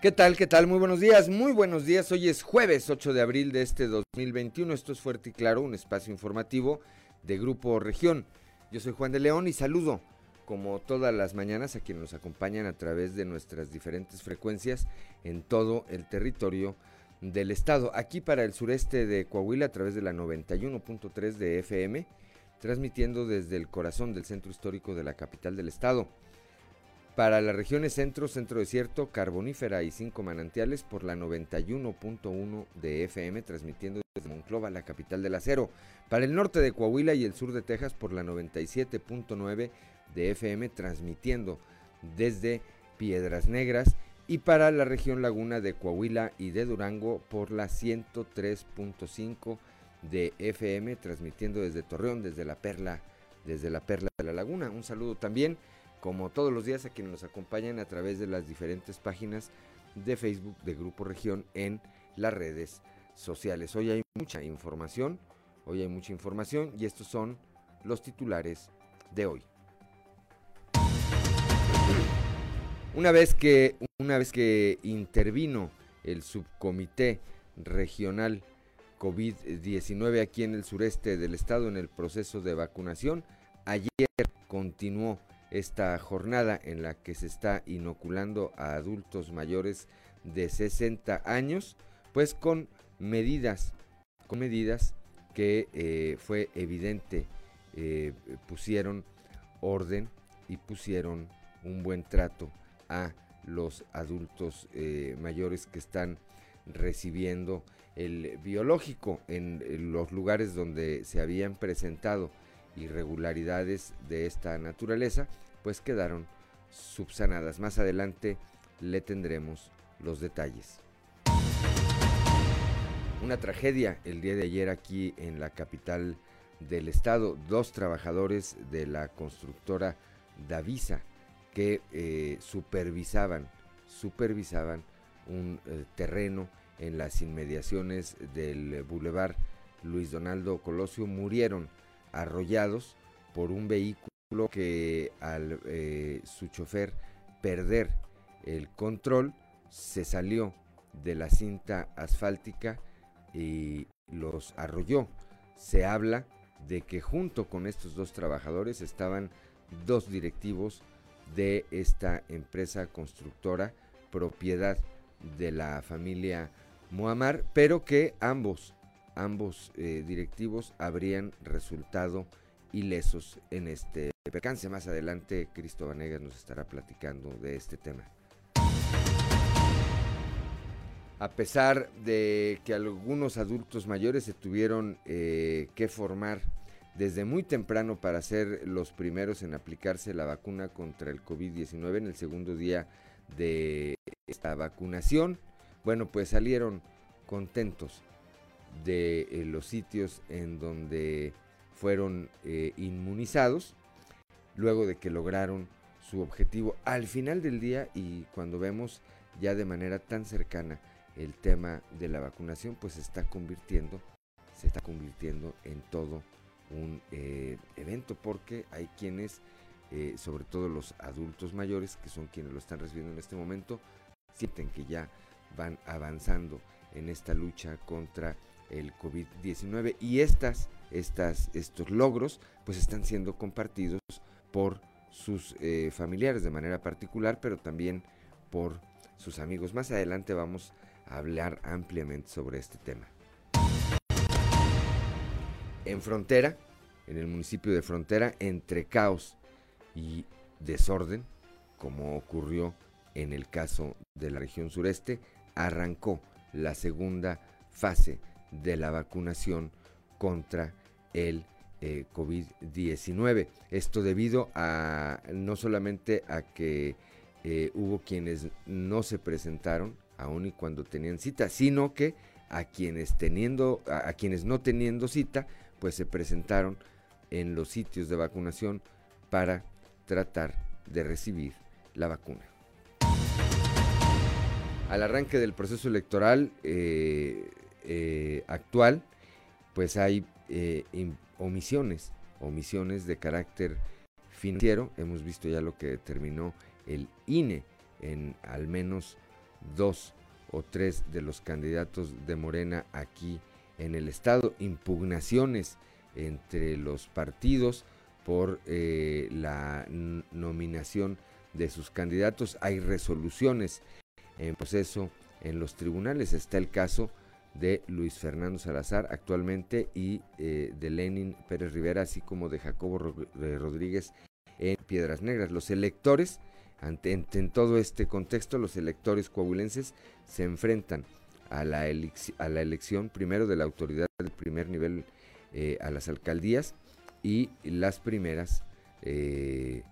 ¿Qué tal? ¿Qué tal? Muy buenos días, muy buenos días. Hoy es jueves 8 de abril de este 2021. Esto es Fuerte y Claro, un espacio informativo de Grupo Región. Yo soy Juan de León y saludo, como todas las mañanas, a quienes nos acompañan a través de nuestras diferentes frecuencias en todo el territorio del estado. Aquí para el sureste de Coahuila a través de la 91.3 de FM, transmitiendo desde el corazón del centro histórico de la capital del estado para las regiones centro, centro desierto, carbonífera y cinco manantiales por la 91.1 de FM, transmitiendo desde Monclova, la capital del acero. Para el norte de Coahuila y el sur de Texas por la 97.9 de FM, transmitiendo desde Piedras Negras. Y para la región laguna de Coahuila y de Durango por la 103.5 de FM, transmitiendo desde Torreón, desde la Perla, desde la Perla de la Laguna. Un saludo también como todos los días a quienes nos acompañan a través de las diferentes páginas de Facebook de Grupo Región en las redes sociales. Hoy hay mucha información, hoy hay mucha información y estos son los titulares de hoy. Una vez que, una vez que intervino el subcomité regional COVID-19 aquí en el sureste del estado en el proceso de vacunación, ayer continuó esta jornada en la que se está inoculando a adultos mayores de 60 años, pues con medidas, con medidas que eh, fue evidente eh, pusieron orden y pusieron un buen trato a los adultos eh, mayores que están recibiendo el biológico en los lugares donde se habían presentado irregularidades de esta naturaleza, pues quedaron subsanadas. Más adelante le tendremos los detalles. Una tragedia el día de ayer aquí en la capital del estado. Dos trabajadores de la constructora Davisa que eh, supervisaban, supervisaban un eh, terreno en las inmediaciones del bulevar Luis Donaldo Colosio murieron arrollados por un vehículo que al eh, su chofer perder el control se salió de la cinta asfáltica y los arrolló. Se habla de que junto con estos dos trabajadores estaban dos directivos de esta empresa constructora propiedad de la familia Muammar, pero que ambos ambos eh, directivos habrían resultado ilesos en este percance. Más adelante, Cristo Vanegas nos estará platicando de este tema. A pesar de que algunos adultos mayores se tuvieron eh, que formar desde muy temprano para ser los primeros en aplicarse la vacuna contra el COVID-19 en el segundo día de esta vacunación, bueno, pues salieron contentos de eh, los sitios en donde fueron eh, inmunizados, luego de que lograron su objetivo. Al final del día y cuando vemos ya de manera tan cercana el tema de la vacunación, pues se está convirtiendo, se está convirtiendo en todo un eh, evento porque hay quienes, sobre todo los adultos mayores, que son quienes lo están recibiendo en este momento, sienten que ya van avanzando en esta lucha contra el COVID-19 y estas, estas, estos logros pues están siendo compartidos por sus eh, familiares de manera particular, pero también por sus amigos. Más adelante vamos a hablar ampliamente sobre este tema. En Frontera, en el municipio de Frontera, entre caos y desorden, como ocurrió en el caso de la región sureste, arrancó la segunda fase de la vacunación contra el eh, COVID-19. Esto debido a no solamente a que eh, hubo quienes no se presentaron aún y cuando tenían cita, sino que a quienes teniendo a, quienes no teniendo cita, pues se presentaron en los sitios de vacunación para tratar de recibir la vacuna. Al arranque del proceso electoral, eh, eh, actual, pues hay eh, omisiones, omisiones de carácter financiero. Hemos visto ya lo que determinó el INE en al menos dos o tres de los candidatos de Morena aquí en el estado, impugnaciones entre los partidos por eh, la nominación de sus candidatos. Hay resoluciones en proceso en los tribunales. Está el caso de Luis Fernando Salazar actualmente y eh, de Lenin Pérez Rivera, así como de Jacobo Rodríguez en Piedras Negras. Los electores, ante, en, todo este contexto, los electores coahuilenses se enfrentan a la, a la elección primero de la autoridad del primer nivel eh, a las alcaldías y las primeras eh,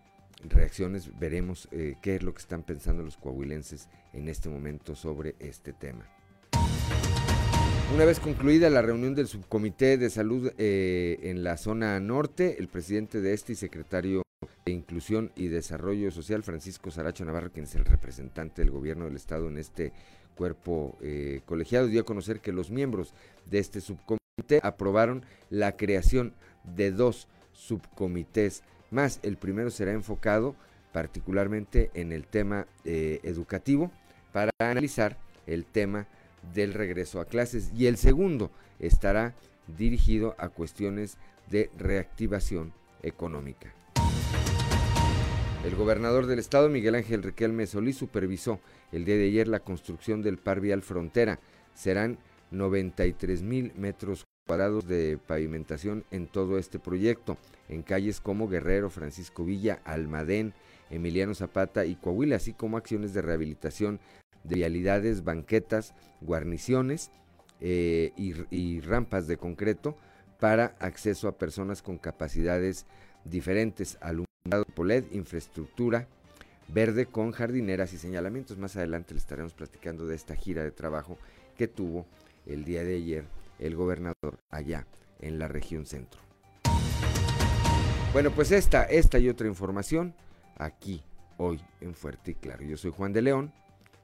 reacciones, veremos qué es lo que están pensando los coahuilenses en este momento sobre este tema. Una vez concluida la reunión del subcomité de salud en la zona norte, el presidente de este y secretario de Inclusión y Desarrollo Social, Francisco Saracho Navarro, quien es el representante del gobierno del estado en este cuerpo colegiado, dio a conocer que los miembros de este subcomité aprobaron la creación de dos subcomités más. El primero será enfocado particularmente en el tema eh, educativo para analizar el tema del regreso a clases y el segundo estará dirigido a cuestiones de reactivación económica. El gobernador del estado, Miguel Ángel Riquelme Solís, supervisó el día de ayer la construcción del par vial frontera. Serán 93 mil metros cuadrados de pavimentación en todo este proyecto, en calles como Guerrero, Francisco Villa, Almadén, Emiliano Zapata y Coahuila, así como acciones de rehabilitación de vialidades, banquetas, guarniciones eh, y, rampas de concreto para acceso a personas con capacidades diferentes, alumbrado POLED, infraestructura verde con jardineras y señalamientos. Más adelante le estaremos platicando de esta gira de trabajo que tuvo el día de ayer el gobernador allá en la región centro. Bueno, pues esta, esta y otra información aquí, hoy en Fuerte y Claro. Yo soy Juan de León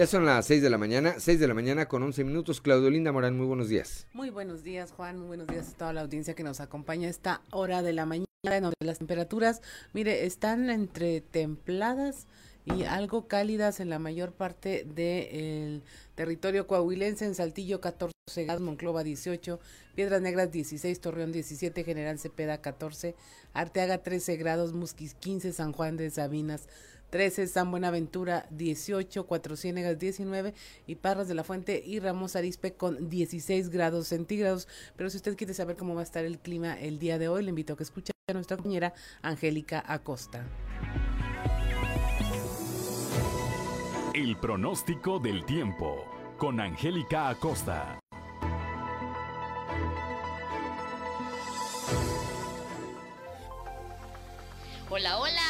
Ya son las 6 de la mañana, 6 de la mañana con 11 minutos. Claudio Linda Morán, muy buenos días. Muy buenos días, Juan. Muy buenos días a toda la audiencia que nos acompaña a esta hora de la mañana, las temperaturas, mire, están entre templadas y algo cálidas en la mayor parte del territorio coahuilense, en Saltillo 14 grados, Monclova 18, Piedras Negras 16, Torreón 17, General Cepeda 14, Arteaga 13 grados, Musquis 15, San Juan de Sabinas 13, San Buenaventura 18, Cuatro Ciénegas 19 y Parras de la Fuente y Ramos Arispe con 16 grados centígrados. Pero si usted quiere saber cómo va a estar el clima el día de hoy, le invito a que escuche a nuestra compañera Angélica Acosta. El pronóstico del tiempo con Angélica Acosta. Hola, hola,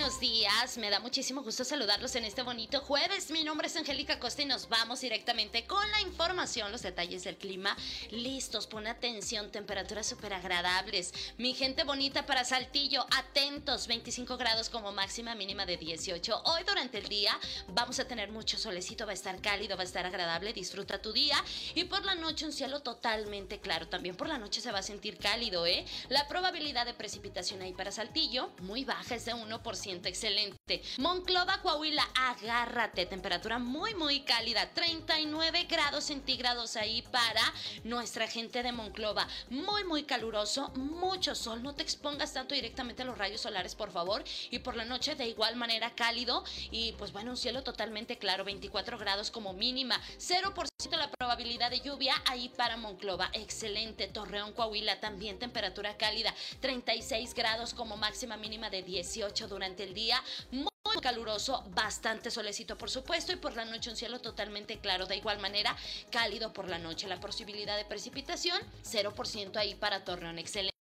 buenos días, me da muchísimo gusto saludarlos en este bonito jueves. Mi nombre es Angélica Costa y nos vamos directamente con la información, los detalles del clima. Listos, pon atención, temperaturas súper agradables. Mi gente bonita para Saltillo, atentos, 25 grados como máxima mínima de 18. Hoy durante el día vamos a tener mucho solecito, va a estar cálido, va a estar agradable, disfruta tu día. Y por la noche un cielo totalmente claro, también por la noche se va a sentir cálido, ¿eh? La probabilidad de precipitación ahí para Saltillo, muy baja, es de 1%, excelente. Monclova, Coahuila, agárrate, temperatura muy, muy cálida, 39 grados centígrados ahí para nuestra gente de Monclova. Muy, muy caluroso, mucho sol, no te expongas tanto directamente a los rayos solares, por favor. Y por la noche de igual manera cálido y pues bueno, un cielo totalmente claro, 24 grados como mínima, 0% la probabilidad de lluvia ahí para Monclova, excelente. Torreón, Coahuila, también temperatura cálida, 36 grados como máxima mínima de 18 durante el día. Muy caluroso, bastante solecito por supuesto y por la noche un cielo totalmente claro. De igual manera, cálido por la noche. La posibilidad de precipitación, 0% ahí para Torreón. Excelente.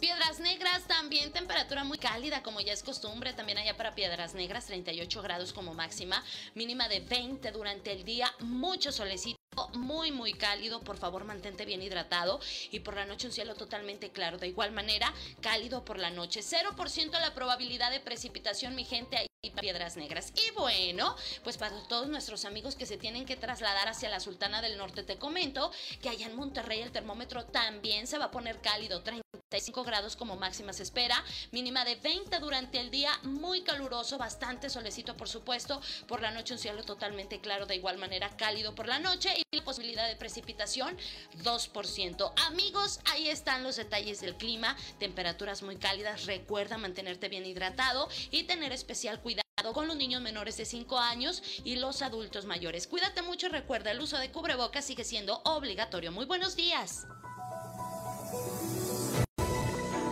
Piedras Negras también temperatura muy cálida como ya es costumbre, también allá para Piedras Negras 38 grados como máxima, mínima de 20 durante el día, mucho solecito muy muy cálido, por favor mantente bien hidratado y por la noche un cielo totalmente claro, de igual manera cálido por la noche, 0% la probabilidad de precipitación mi gente Piedras Negras. Y bueno, pues para todos nuestros amigos que se tienen que trasladar hacia la Sultana del Norte, te comento que allá en Monterrey el termómetro también se va a poner cálido, 35 grados como máxima se espera, mínima de 20 durante el día, muy caluroso, bastante solecito por supuesto, por la noche un cielo totalmente claro, de igual manera cálido por la noche y la posibilidad de precipitación 2%. Amigos, ahí están los detalles del clima, temperaturas muy cálidas, recuerda mantenerte bien hidratado y tener especial cuidado con los niños menores de 5 años y los adultos mayores. Cuídate mucho y recuerda, el uso de cubrebocas sigue siendo obligatorio. Muy buenos días.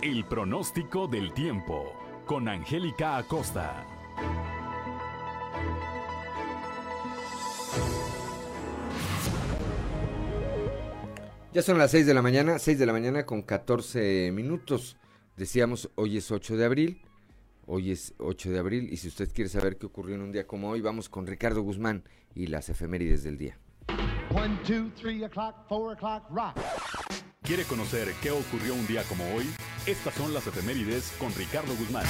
El pronóstico del tiempo con Angélica Acosta. Ya son las 6 de la mañana, 6 de la mañana con 14 minutos. Decíamos, hoy es 8 de abril. Hoy es 8 de abril y si usted quiere saber qué ocurrió en un día como hoy, vamos con Ricardo Guzmán y las efemérides del día. ¿Quiere conocer qué ocurrió un día como hoy? Estas son las efemérides con Ricardo Guzmán.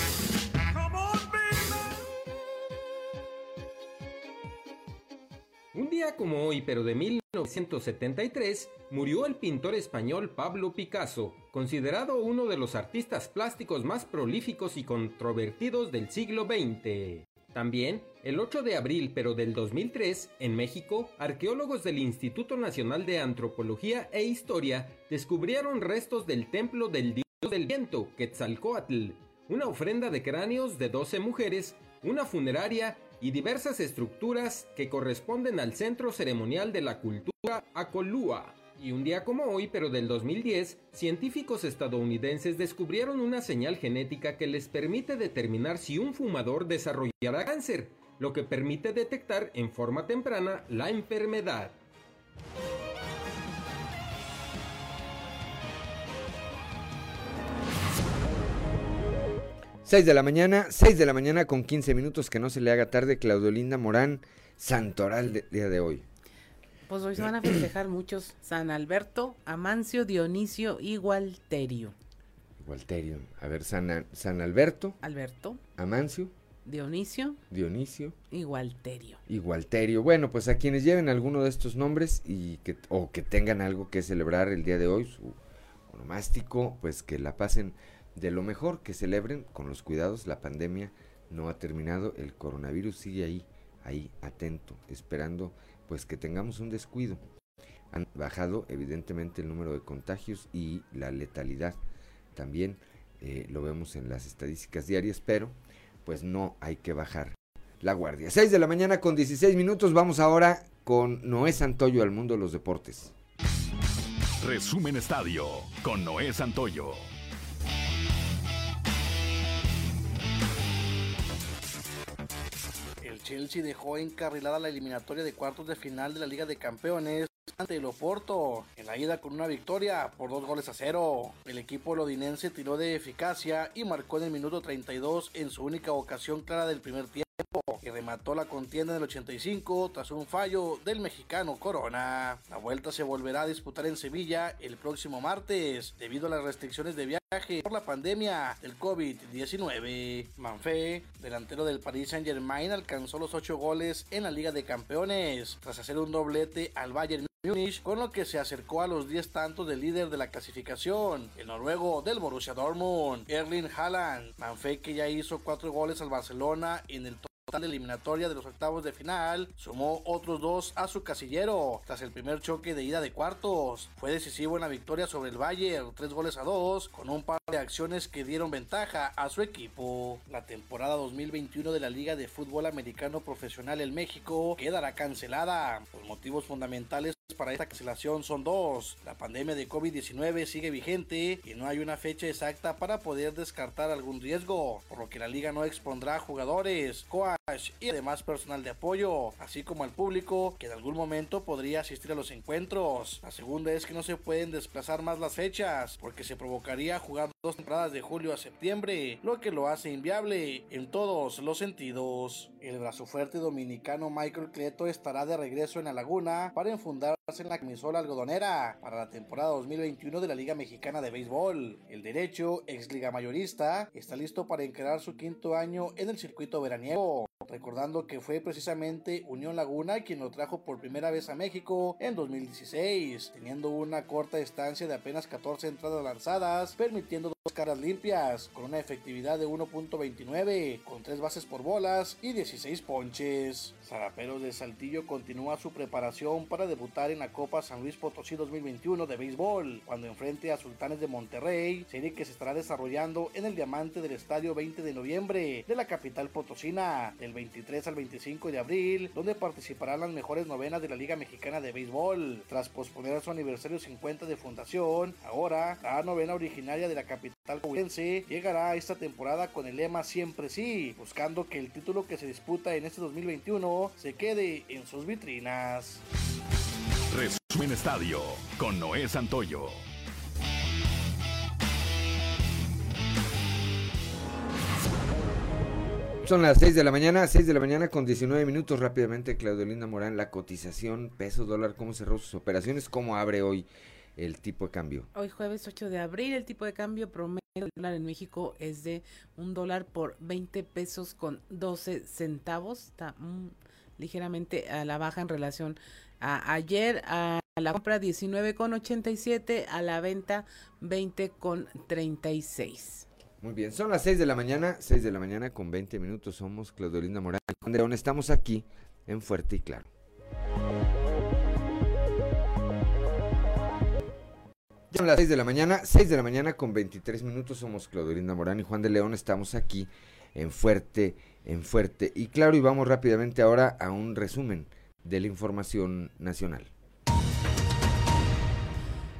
Un día como hoy, pero de 1973, murió el pintor español Pablo Picasso, considerado uno de los artistas plásticos más prolíficos y controvertidos del siglo XX. También, el 8 de abril pero del 2003, en México, arqueólogos del Instituto Nacional de Antropología e Historia descubrieron restos del templo del dios del viento, Quetzalcoatl, una ofrenda de cráneos de 12 mujeres, una funeraria y diversas estructuras que corresponden al centro ceremonial de la cultura Acolúa. Y un día como hoy, pero del 2010, científicos estadounidenses descubrieron una señal genética que les permite determinar si un fumador desarrollará cáncer, lo que permite detectar en forma temprana la enfermedad. 6 de la mañana, 6 de la mañana con 15 minutos, que no se le haga tarde, Claudio Linda Morán, Santoral del día de hoy. Pues hoy se van a festejar muchos, San Alberto, Amancio, Dionisio y Gualterio. Gualterio, a ver, San, San Alberto. Alberto. Amancio. Dionisio. Dionisio. Y Gualterio. Y Gualterio. Bueno, pues a quienes lleven alguno de estos nombres y que, o que tengan algo que celebrar el día de hoy, su onomástico, pues que la pasen de lo mejor que celebren con los cuidados. La pandemia no ha terminado, el coronavirus sigue ahí, ahí atento, esperando pues que tengamos un descuido. Han bajado evidentemente el número de contagios y la letalidad. También eh, lo vemos en las estadísticas diarias, pero pues no hay que bajar la guardia. 6 de la mañana con 16 minutos, vamos ahora con Noé Santoyo al mundo de los deportes. Resumen Estadio con Noé Santoyo. Chelsea dejó encarrilada la eliminatoria de cuartos de final de la Liga de Campeones ante el Oporto en la ida con una victoria por dos goles a cero. El equipo lodinense tiró de eficacia y marcó en el minuto 32 en su única ocasión clara del primer tiempo y remató la contienda en el 85 tras un fallo del mexicano Corona. La vuelta se volverá a disputar en Sevilla el próximo martes debido a las restricciones de viaje por la pandemia del COVID-19. Manfé, delantero del Paris Saint Germain, alcanzó los 8 goles en la Liga de Campeones tras hacer un doblete al Bayern con lo que se acercó a los 10 tantos del líder de la clasificación, el noruego del Borussia Dortmund, Erling Haaland. Manfé que ya hizo 4 goles al Barcelona en el total eliminatoria de los octavos de final, sumó otros dos a su casillero tras el primer choque de ida de cuartos. Fue decisivo en la victoria sobre el Bayern, tres goles a dos, con un par de acciones que dieron ventaja a su equipo. La temporada 2021 de la Liga de Fútbol Americano Profesional en México quedará cancelada por motivos fundamentales para esta cancelación son dos. La pandemia de COVID-19 sigue vigente y no hay una fecha exacta para poder descartar algún riesgo, por lo que la liga no expondrá jugadores, coach y además personal de apoyo, así como al público que en algún momento podría asistir a los encuentros. La segunda es que no se pueden desplazar más las fechas, porque se provocaría jugar dos temporadas de julio a septiembre, lo que lo hace inviable en todos los sentidos. El brazo fuerte dominicano Michael Cleto estará de regreso en la laguna para enfundarse en la camisola algodonera para la temporada 2021 de la Liga Mexicana de Béisbol. El derecho, ex liga mayorista, está listo para encarar su quinto año en el circuito veraniego recordando que fue precisamente Unión Laguna quien lo trajo por primera vez a México en 2016, teniendo una corta estancia de apenas 14 entradas lanzadas, permitiendo dos caras limpias, con una efectividad de 1.29, con 3 bases por bolas y 16 ponches. Zaraperos de Saltillo continúa su preparación para debutar en la Copa San Luis Potosí 2021 de béisbol, cuando enfrente a Sultanes de Monterrey, serie que se estará desarrollando en el diamante del estadio 20 de noviembre de la capital potosina, del 23 al 25 de abril, donde participarán las mejores novenas de la Liga Mexicana de Béisbol. Tras posponer su aniversario 50 de fundación, ahora la novena originaria de la capital coahuilense llegará a esta temporada con el lema Siempre sí, buscando que el título que se disputa en este 2021 se quede en sus vitrinas. Resumen Estadio con Noé Santoyo. Son las 6 de la mañana, 6 de la mañana con 19 minutos. Rápidamente, Claudio Linda Morán, la cotización peso dólar, cómo cerró sus operaciones, cómo abre hoy el tipo de cambio. Hoy jueves 8 de abril, el tipo de cambio promedio dólar en México es de un dólar por 20 pesos con 12 centavos. Está ligeramente a la baja en relación a ayer. A la compra 19,87, a la venta 20,36. Muy bien, son las 6 de la mañana, 6 de la mañana con 20 minutos. Somos Claudolinda Morán y León. Estamos aquí en Fuerte y Claro. Son las 6 de la mañana, 6 de la mañana con 23 minutos. Somos Claudolinda Morán y Juan de León. Estamos aquí en Fuerte en Fuerte y Claro y vamos rápidamente ahora a un resumen de la información nacional.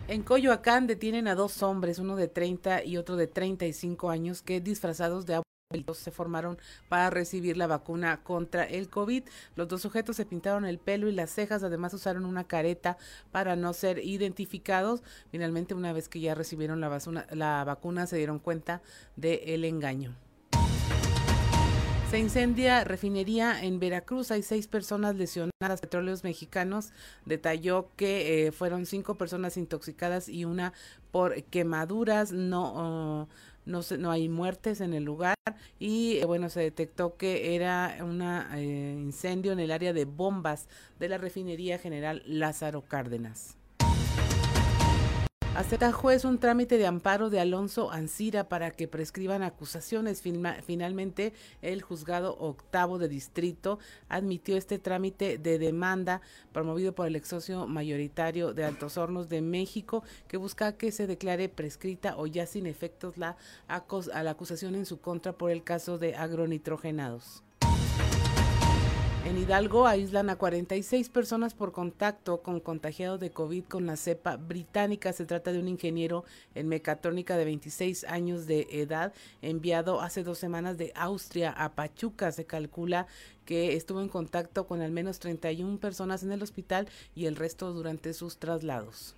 En Coyoacán detienen a dos hombres, uno de 30 y otro de 35 años, que disfrazados de abuelitos se formaron para recibir la vacuna contra el COVID. Los dos sujetos se pintaron el pelo y las cejas, además usaron una careta para no ser identificados. Finalmente, una vez que ya recibieron la, la vacuna, se dieron cuenta del el engaño. Se incendia refinería en Veracruz. Hay seis personas lesionadas. Petróleos Mexicanos detalló que eh, fueron cinco personas intoxicadas y una por quemaduras. No, oh, no, no hay muertes en el lugar. Y eh, bueno, se detectó que era un eh, incendio en el área de bombas de la refinería general Lázaro Cárdenas. Acepta juez un trámite de amparo de Alonso Ancira para que prescriban acusaciones. Finalmente, el juzgado octavo de distrito admitió este trámite de demanda promovido por el ex socio mayoritario de Altos Hornos de México, que busca que se declare prescrita o ya sin efectos la, la acusación en su contra por el caso de agronitrogenados. En Hidalgo aíslan a 46 personas por contacto con contagiados de COVID con la cepa británica. Se trata de un ingeniero en mecatrónica de 26 años de edad enviado hace dos semanas de Austria a Pachuca. Se calcula que estuvo en contacto con al menos 31 personas en el hospital y el resto durante sus traslados.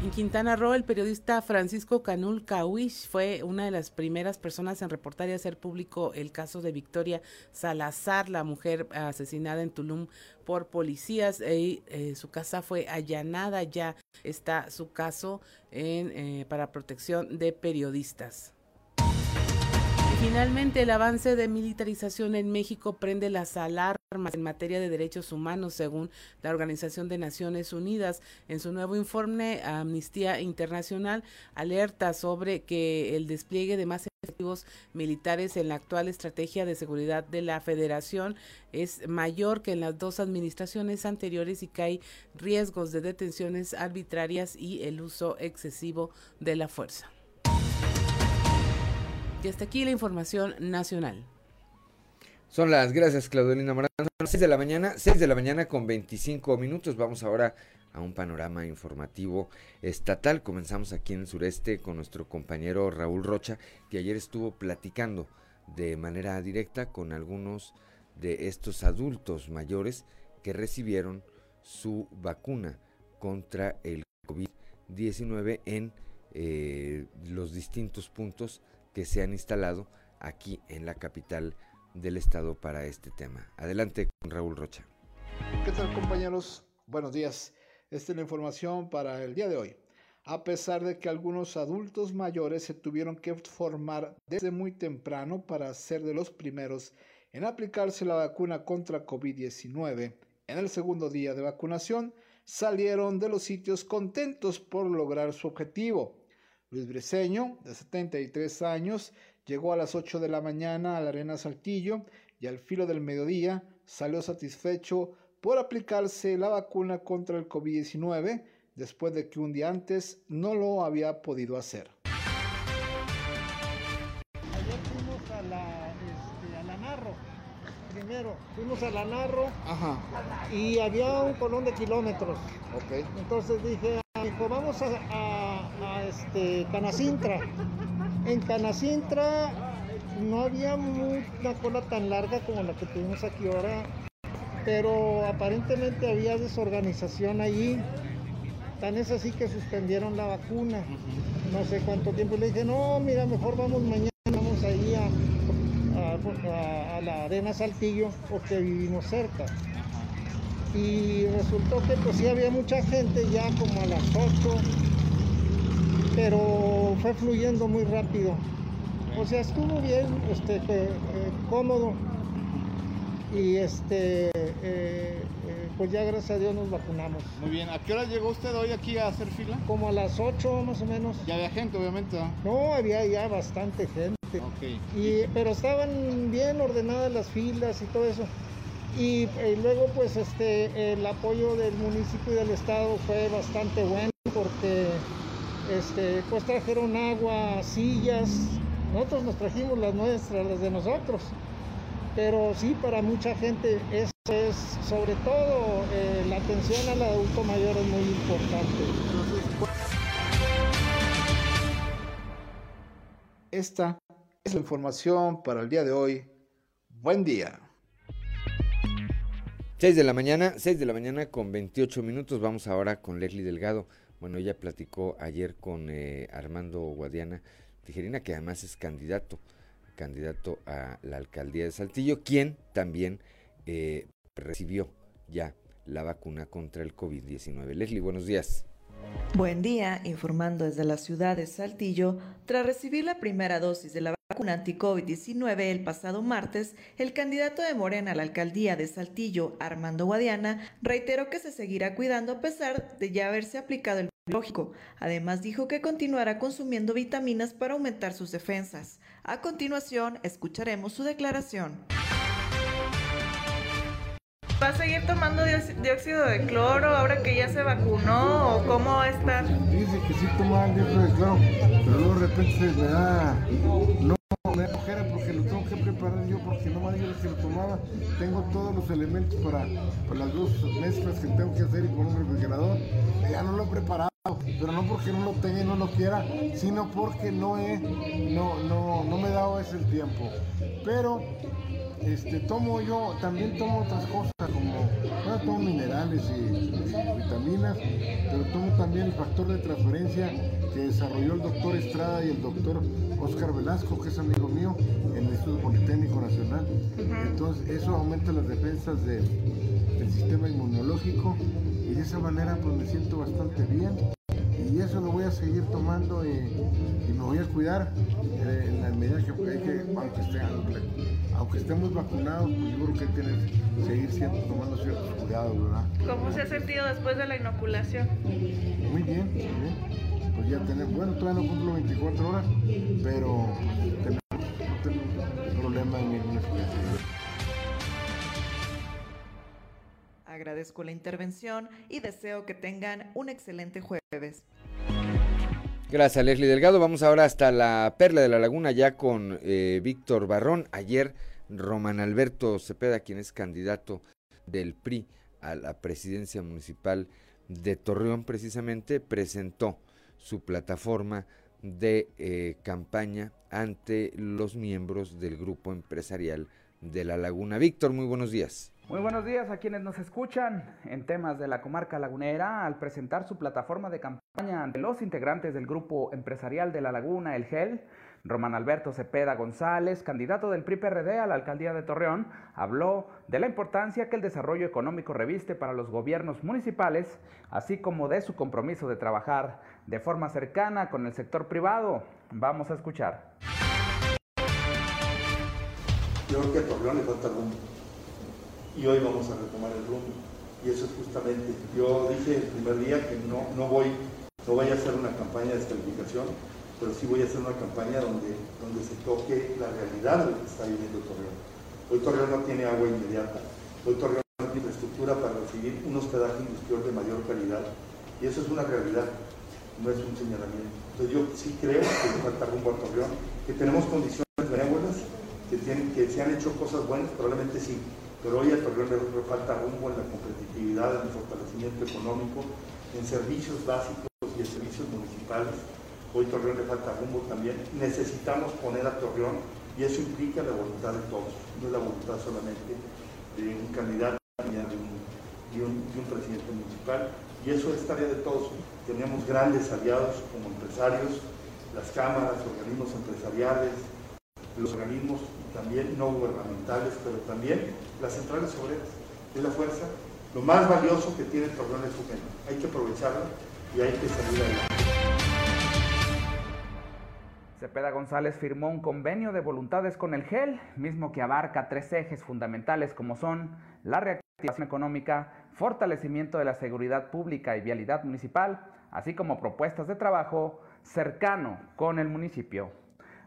En Quintana Roo, el periodista Francisco Canul Cahuich fue una de las primeras personas en reportar y hacer público el caso de Victoria Salazar, la mujer asesinada en Tulum por policías. Y, eh, su casa fue allanada, ya está su caso en, eh, para protección de periodistas. Finalmente, el avance de militarización en México prende las alarmas en materia de derechos humanos, según la Organización de Naciones Unidas. En su nuevo informe, Amnistía Internacional alerta sobre que el despliegue de más efectivos militares en la actual estrategia de seguridad de la Federación es mayor que en las dos administraciones anteriores y que hay riesgos de detenciones arbitrarias y el uso excesivo de la fuerza. Y hasta aquí la información nacional. Son las gracias, Claudelina Morán. Son las 6 de la mañana, 6 de la mañana con 25 minutos. Vamos ahora a un panorama informativo estatal. Comenzamos aquí en el sureste con nuestro compañero Raúl Rocha, que ayer estuvo platicando de manera directa con algunos de estos adultos mayores que recibieron su vacuna contra el COVID-19 en eh, los distintos puntos que se han instalado aquí en la capital del Estado para este tema. Adelante con Raúl Rocha. ¿Qué tal compañeros? Buenos días. Esta es la información para el día de hoy. A pesar de que algunos adultos mayores se tuvieron que formar desde muy temprano para ser de los primeros en aplicarse la vacuna contra COVID-19, en el segundo día de vacunación salieron de los sitios contentos por lograr su objetivo. Luis Briceño, de 73 años, Llegó a las 8 de la mañana a la Arena Saltillo y al filo del mediodía salió satisfecho por aplicarse la vacuna contra el COVID-19 después de que un día antes no lo había podido hacer. Ayer fuimos a la, este, a la Narro, primero, fuimos a la Narro Ajá, y había un colón de kilómetros. ok. Entonces dije, "Ah, hijo, vamos a, a- a, este, Canacintra. En Canacintra no había una cola tan larga como la que tuvimos aquí ahora, pero aparentemente había desorganización allí. Tan es así que suspendieron la vacuna. No sé cuánto tiempo. Le dije, no, mira, mejor vamos mañana, vamos ahí a- a la arena Saltillo porque vivimos cerca. Y resultó que pues sí había mucha gente ya como a las 8, pero fue fluyendo muy rápido. O sea, estuvo bien, este, fue, eh, cómodo. Y este, eh, eh, pues ya gracias a Dios nos vacunamos. Muy bien. ¿A qué hora llegó usted hoy aquí a hacer fila? Como a las 8 más o menos. Ya había gente, obviamente. ¿no? No, había ya bastante gente. Ok. Y, pero estaban bien ordenadas las filas y todo eso. Y, eh, luego pues este el apoyo del municipio y del estado fue bastante bueno porque este pues trajeron agua, sillas. Nosotros nos trajimos las nuestras, las de nosotros. Pero sí, para mucha gente eso es, sobre todo, eh, la atención al adulto mayor es muy importante. Esta es la información para el día de hoy. Buen día. 6 de la mañana, 6 de la mañana con 28 minutos. Vamos ahora con Leslie Delgado. Bueno, ella platicó ayer con eh, Armando Guadiana Tijerina, que además es candidato, candidato a la alcaldía de Saltillo, quien también eh, recibió ya la vacuna contra el COVID-19. Leslie, buenos días. Buen día, informando desde la ciudad de Saltillo, tras recibir la primera dosis de la vacuna anti-COVID-19 el pasado martes, el candidato de Morena a la alcaldía de Saltillo, Armando Guadiana, reiteró que se seguirá cuidando a pesar de ya haberse aplicado el biológico. Además dijo que continuará consumiendo vitaminas para aumentar sus defensas. A continuación, escucharemos su declaración. ¿Va a seguir tomando dióxido de cloro ahora que ya se vacunó o cómo va a estar? Dice que sí tomaban dióxido de cloro, pero luego de repente se me da, no, da flojera porque lo tengo que preparar yo porque no me dijo que lo tomaba. Tengo todos los elementos para, para las dos mezclas que tengo que hacer y con un refrigerador. Ya no lo he preparado, pero no porque no lo tenga y no lo quiera, sino porque no he, no, no, no me he dado ese tiempo. Pero este, tomo yo, también tomo otras cosas como, bueno, tomo minerales y, y vitaminas, pero tomo también el factor de transferencia que desarrolló el doctor Estrada y el doctor Oscar Velasco, que es amigo mío, en el Instituto Politécnico Nacional. Entonces, eso aumenta las defensas del, del sistema inmunológico de esa manera pues me siento bastante bien y eso lo voy a seguir tomando y, y me voy a cuidar eh, en la medida que, que aunque, esté- aunque, aunque estemos vacunados, pues yo creo que hay que seguir siendo, tomando ciertos cuidados, ¿verdad? ¿Cómo se ha sentido después de la inoculación? Muy bien, muy bien. Pues ya tenemos, bueno, todavía no cumplo 24 horas, pero tenemos, Agradezco la intervención y deseo que tengan un excelente jueves. Gracias, Leslie Delgado. Vamos ahora hasta la Perla de la Laguna, ya con eh, Víctor Barrón. Ayer Román Alberto Cepeda, quien es candidato del PRI a la presidencia municipal de Torreón, precisamente presentó su plataforma de eh, campaña ante los miembros del grupo empresarial de La Laguna. Víctor, muy buenos días. Muy buenos días a quienes nos escuchan en temas de la comarca lagunera al presentar su plataforma de campaña ante los integrantes del grupo empresarial de La Laguna, el GEL. Román Alberto Cepeda González, candidato del PRI-PRD a la alcaldía de Torreón, habló de la importancia que el desarrollo económico reviste para los gobiernos municipales, así como de su compromiso de trabajar de forma cercana con el sector privado. Vamos a escuchar. Yo creo que Torreón le falta. Y hoy vamos a retomar el rumbo. Y eso es justamente, yo dije el primer día que no, no voy, no voy a hacer una campaña de descalificación, pero sí voy a hacer una campaña donde, donde se toque la realidad de lo que está viviendo Torreón. Hoy Torreón no tiene agua inmediata, hoy Torreón no tiene infraestructura para recibir un hospedaje industrial de mayor calidad, y eso es una realidad, no es un señalamiento. Entonces yo sí creo que falta rumbo a Torreón, que tenemos condiciones benévolas, que, tienen, que se han hecho cosas buenas, probablemente sí, pero hoy a Torreón le falta rumbo en la competitividad, en el fortalecimiento económico, en servicios básicos y en servicios municipales, Hoy Torreón le falta rumbo también. Necesitamos poner a Torreón y eso implica la voluntad de todos, no es la voluntad solamente de un candidato ni de un, presidente municipal. Y eso es tarea de todos. Tenemos grandes aliados como empresarios, las cámaras, organismos empresariales, los organismos también no gubernamentales, pero también las centrales obreras. Es la fuerza. Lo más valioso que tiene Torreón es su. Hay que aprovecharla y hay que salir adelante. Cepeda González firmó un convenio de voluntades con el GEL, mismo que abarca tres ejes fundamentales como son la reactivación económica, fortalecimiento de la seguridad pública y vialidad municipal, así como propuestas de trabajo cercano con el municipio.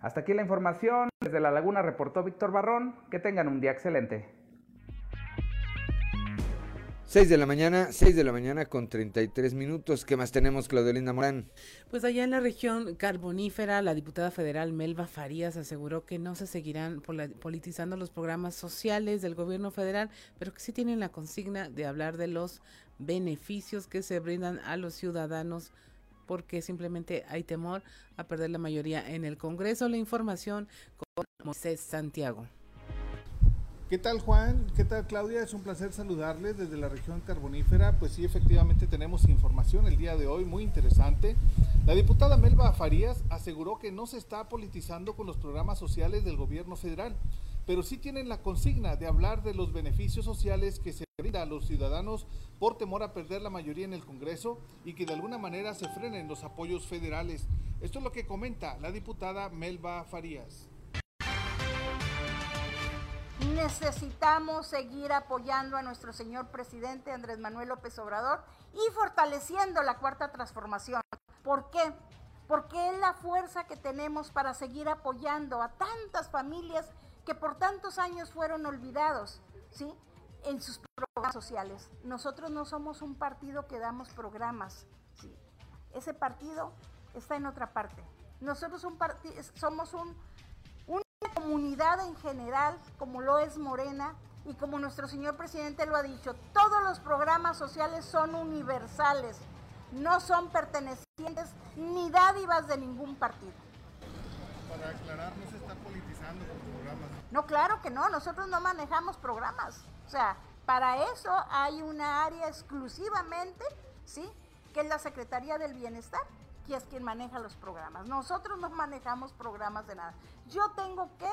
Hasta aquí la información. Desde La Laguna reportó Víctor Barrón. Que tengan un día excelente. 6 de la mañana, 6 de la mañana con 33 minutos. ¿Qué más tenemos, Claudelinda Morán? Pues allá en la región carbonífera, la diputada federal Melba Farías aseguró que no se seguirán politizando los programas sociales del gobierno federal, pero que sí tienen la consigna de hablar de los beneficios que se brindan a los ciudadanos porque simplemente hay temor a perder la mayoría en el Congreso. La información con Moisés Santiago. ¿Qué tal Juan? ¿Qué tal Claudia? Es un placer saludarles desde la región carbonífera. Pues sí, efectivamente tenemos información el día de hoy muy interesante. La diputada Melba Farías aseguró que no se está politizando con los programas sociales del gobierno federal, pero sí tienen la consigna de hablar de los beneficios sociales que se brinda a los ciudadanos por temor a perder la mayoría en el Congreso y que de alguna manera se frenen los apoyos federales. Esto es lo que comenta la diputada Melba Farías. Necesitamos seguir apoyando a nuestro señor presidente Andrés Manuel López Obrador y fortaleciendo la cuarta transformación. ¿Por qué? Porque es la fuerza que tenemos para seguir apoyando a tantas familias que por tantos años fueron olvidados, ¿sí? En sus programas sociales. Nosotros no somos un partido que damos programas, ¿sí? Ese partido está en otra parte. Nosotros somos un comunidad en general, como lo es Morena, y como nuestro señor presidente lo ha dicho, todos los programas sociales son universales, no son pertenecientes ni dádivas de ningún partido. Para aclarar, no se está politizando con programas. No, claro que no, nosotros no manejamos programas. O sea, para eso hay una área exclusivamente, ¿sí? Que es la Secretaría del Bienestar que es quien maneja los programas. Nosotros no manejamos programas de nada. Yo tengo que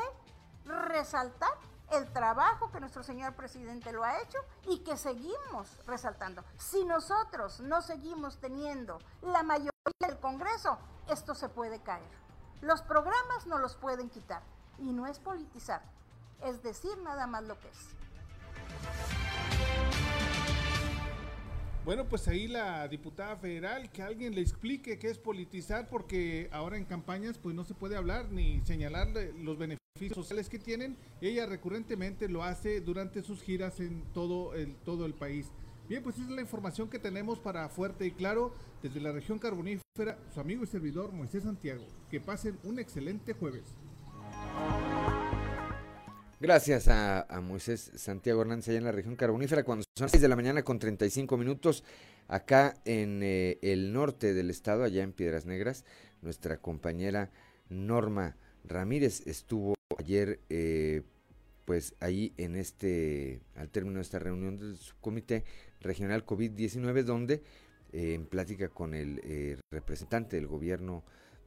resaltar el trabajo que nuestro señor presidente lo ha hecho y que seguimos resaltando. Si nosotros no seguimos teniendo la mayoría del Congreso, esto se puede caer. Los programas no los pueden quitar y no es politizar, es decir nada más lo que es. Bueno, pues ahí la diputada federal, que alguien le explique qué es politizar, porque ahora en campañas pues no se puede hablar ni señalar los beneficios sociales que tienen. Ella recurrentemente lo hace durante sus giras en todo el, todo el país. Bien, pues esa es la información que tenemos para Fuerte y Claro desde la región carbonífera, su amigo y servidor Moisés Santiago. Que pasen un excelente jueves. Gracias a, Moisés Santiago Hernández allá en la región carbonífera, cuando son las 6 de la mañana con 35 minutos, acá en eh, el norte del estado, allá en Piedras Negras, nuestra compañera Norma Ramírez estuvo ayer, eh, pues ahí en este, al término de esta reunión del subcomité regional COVID-19, donde eh, en plática con el representante del gobierno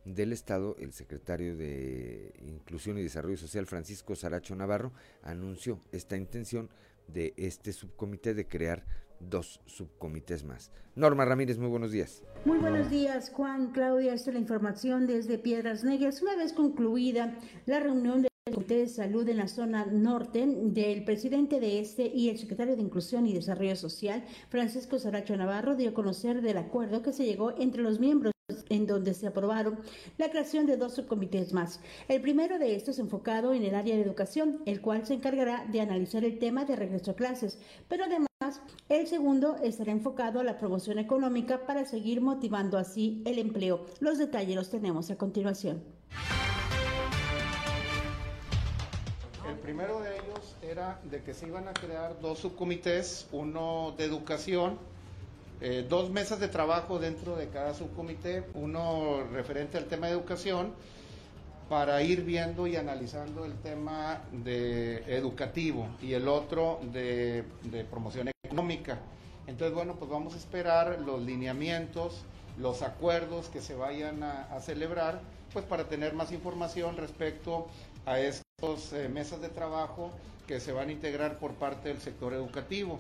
del Estado, el secretario de Inclusión y Desarrollo Social, Francisco Saracho Navarro, anunció esta intención de este subcomité de crear dos subcomités más. Norma Ramírez, muy buenos días. Muy buenos días, Juan, Claudia. Esta es la información desde Piedras Negras. Una vez concluida la reunión del Comité de Salud en la zona norte del presidente de este y el secretario de Inclusión y Desarrollo Social, Francisco Saracho Navarro, dio a conocer del acuerdo que se llegó entre los miembros en donde se aprobaron la creación de dos subcomités más. El primero de estos enfocado en el área de educación, el cual se encargará de analizar el tema de regreso a clases, pero además el segundo estará enfocado a la promoción económica para seguir motivando así el empleo. Los detalles los tenemos a continuación. El primero de ellos era de que se iban a crear dos subcomités, uno de educación eh, dos mesas de trabajo dentro de cada subcomité, uno referente al tema de educación, para ir viendo y analizando el tema de educativo y el otro de, promoción económica. Entonces, bueno, pues vamos a esperar los lineamientos, los acuerdos que se vayan a, celebrar, pues para tener más información respecto a estas eh, mesas de trabajo que se van a integrar por parte del sector educativo.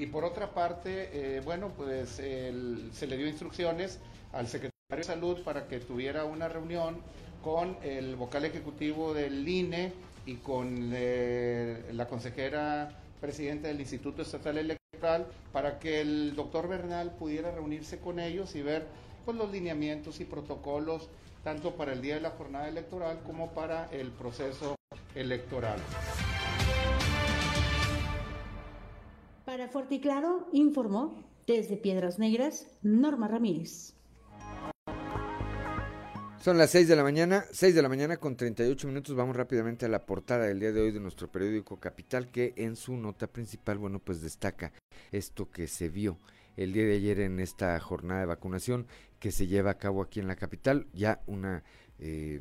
Y por otra parte, eh, bueno, pues se le dio instrucciones al secretario de Salud para que tuviera una reunión con el vocal ejecutivo del INE y con eh, la consejera presidenta del Instituto Estatal Electoral para que el doctor Bernal pudiera reunirse con ellos y ver pues, los lineamientos y protocolos tanto para el día de la jornada electoral como para el proceso electoral. Para Fuerte y Claro, informó desde Piedras Negras, Norma Ramírez. Son las 6 de la mañana, 6 de la mañana con 38 minutos. Vamos rápidamente a la portada del día de hoy de nuestro periódico Capital, que en su nota principal, bueno, pues destaca esto que se vio el día de ayer en esta jornada de vacunación que se lleva a cabo aquí en la capital. Ya una, eh,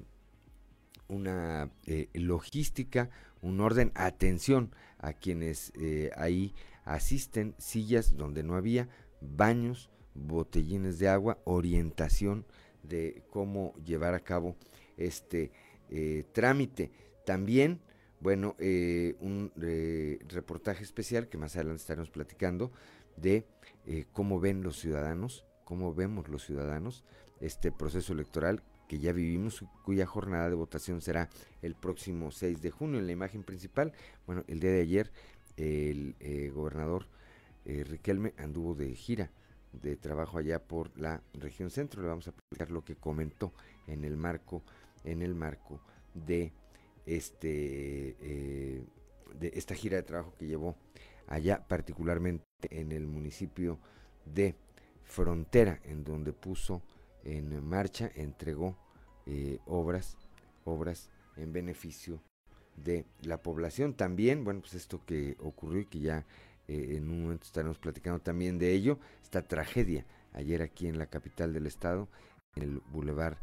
una eh, logística, un orden, atención a quienes eh, ahí asisten sillas donde no había, baños, botellines de agua, orientación de cómo llevar a cabo este eh, trámite. También, bueno, eh, un eh, reportaje especial que más adelante estaremos platicando de cómo ven los ciudadanos, cómo vemos los ciudadanos este proceso electoral que ya vivimos, cuya jornada de votación será el próximo 6 de junio. En la imagen principal, bueno, el día de ayer el eh, gobernador eh, Riquelme anduvo de gira de trabajo allá por la región centro. Le vamos a explicar lo que comentó en el marco, en el marco de este eh, de esta gira de trabajo que llevó allá, particularmente en el municipio de Frontera, en donde puso en marcha, entregó obras, obras en beneficio de la población. También, bueno, pues esto que ocurrió y que ya eh, en un momento estaremos platicando también de ello, esta tragedia ayer aquí en la capital del estado, en el bulevar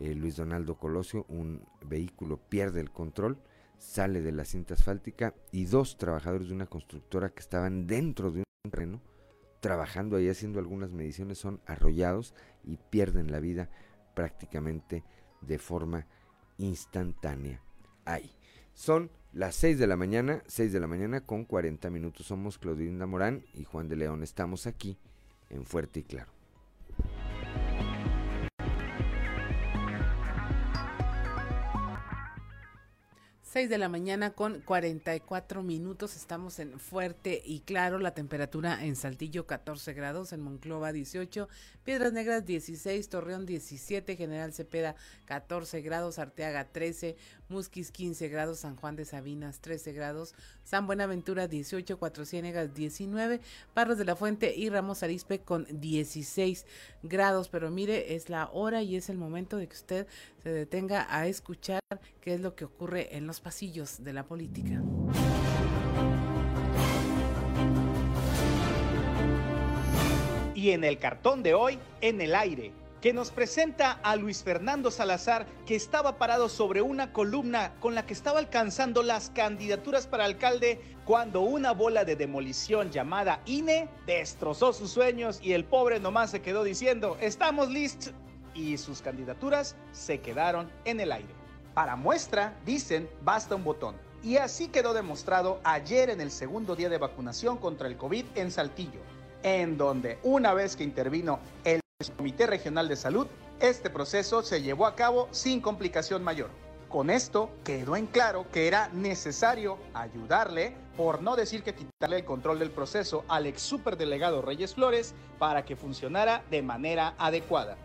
eh, Luis Donaldo Colosio, un vehículo pierde el control, sale de la cinta asfáltica y dos trabajadores de una constructora que estaban dentro de un terreno, trabajando ahí haciendo algunas mediciones, son arrollados y pierden la vida prácticamente de forma instantánea. Ahí. Son las 6 de la mañana, 6 de la mañana con 40 minutos. Somos Claudinda Morán y Juan de León. Estamos aquí en Fuerte y Claro. 6 de la mañana con 44 minutos. Estamos en fuerte y claro. La temperatura en Saltillo 14 grados, en Monclova 18, Piedras Negras 16, Torreón 17, General Cepeda 14 grados, Arteaga 13, Musquis 15 grados, San Juan de Sabinas 13 grados, San Buenaventura 18, Cuatro Ciénegas 19, Parros de la Fuente y Ramos Arispe con 16 grados. Pero mire, es la hora y es el momento de que usted se detenga a escuchar qué es lo que ocurre en los pasillos de la política. Y en el cartón de hoy, en el aire, que nos presenta a Luis Fernando Salazar, que estaba parado sobre una columna con la que estaba alcanzando las candidaturas para alcalde cuando una bola de demolición llamada INE destrozó sus sueños y el pobre nomás se quedó diciendo, estamos listos, y sus candidaturas se quedaron en el aire. Para muestra, dicen, basta un botón. Y así quedó demostrado ayer en el segundo día de vacunación contra el COVID en Saltillo, en donde una vez que intervino el Comité Regional de Salud, este proceso se llevó a cabo sin complicación mayor. Con esto quedó en claro que era necesario ayudarle, por no decir que quitarle el control del proceso al ex superdelegado Reyes Flores para que funcionara de manera adecuada.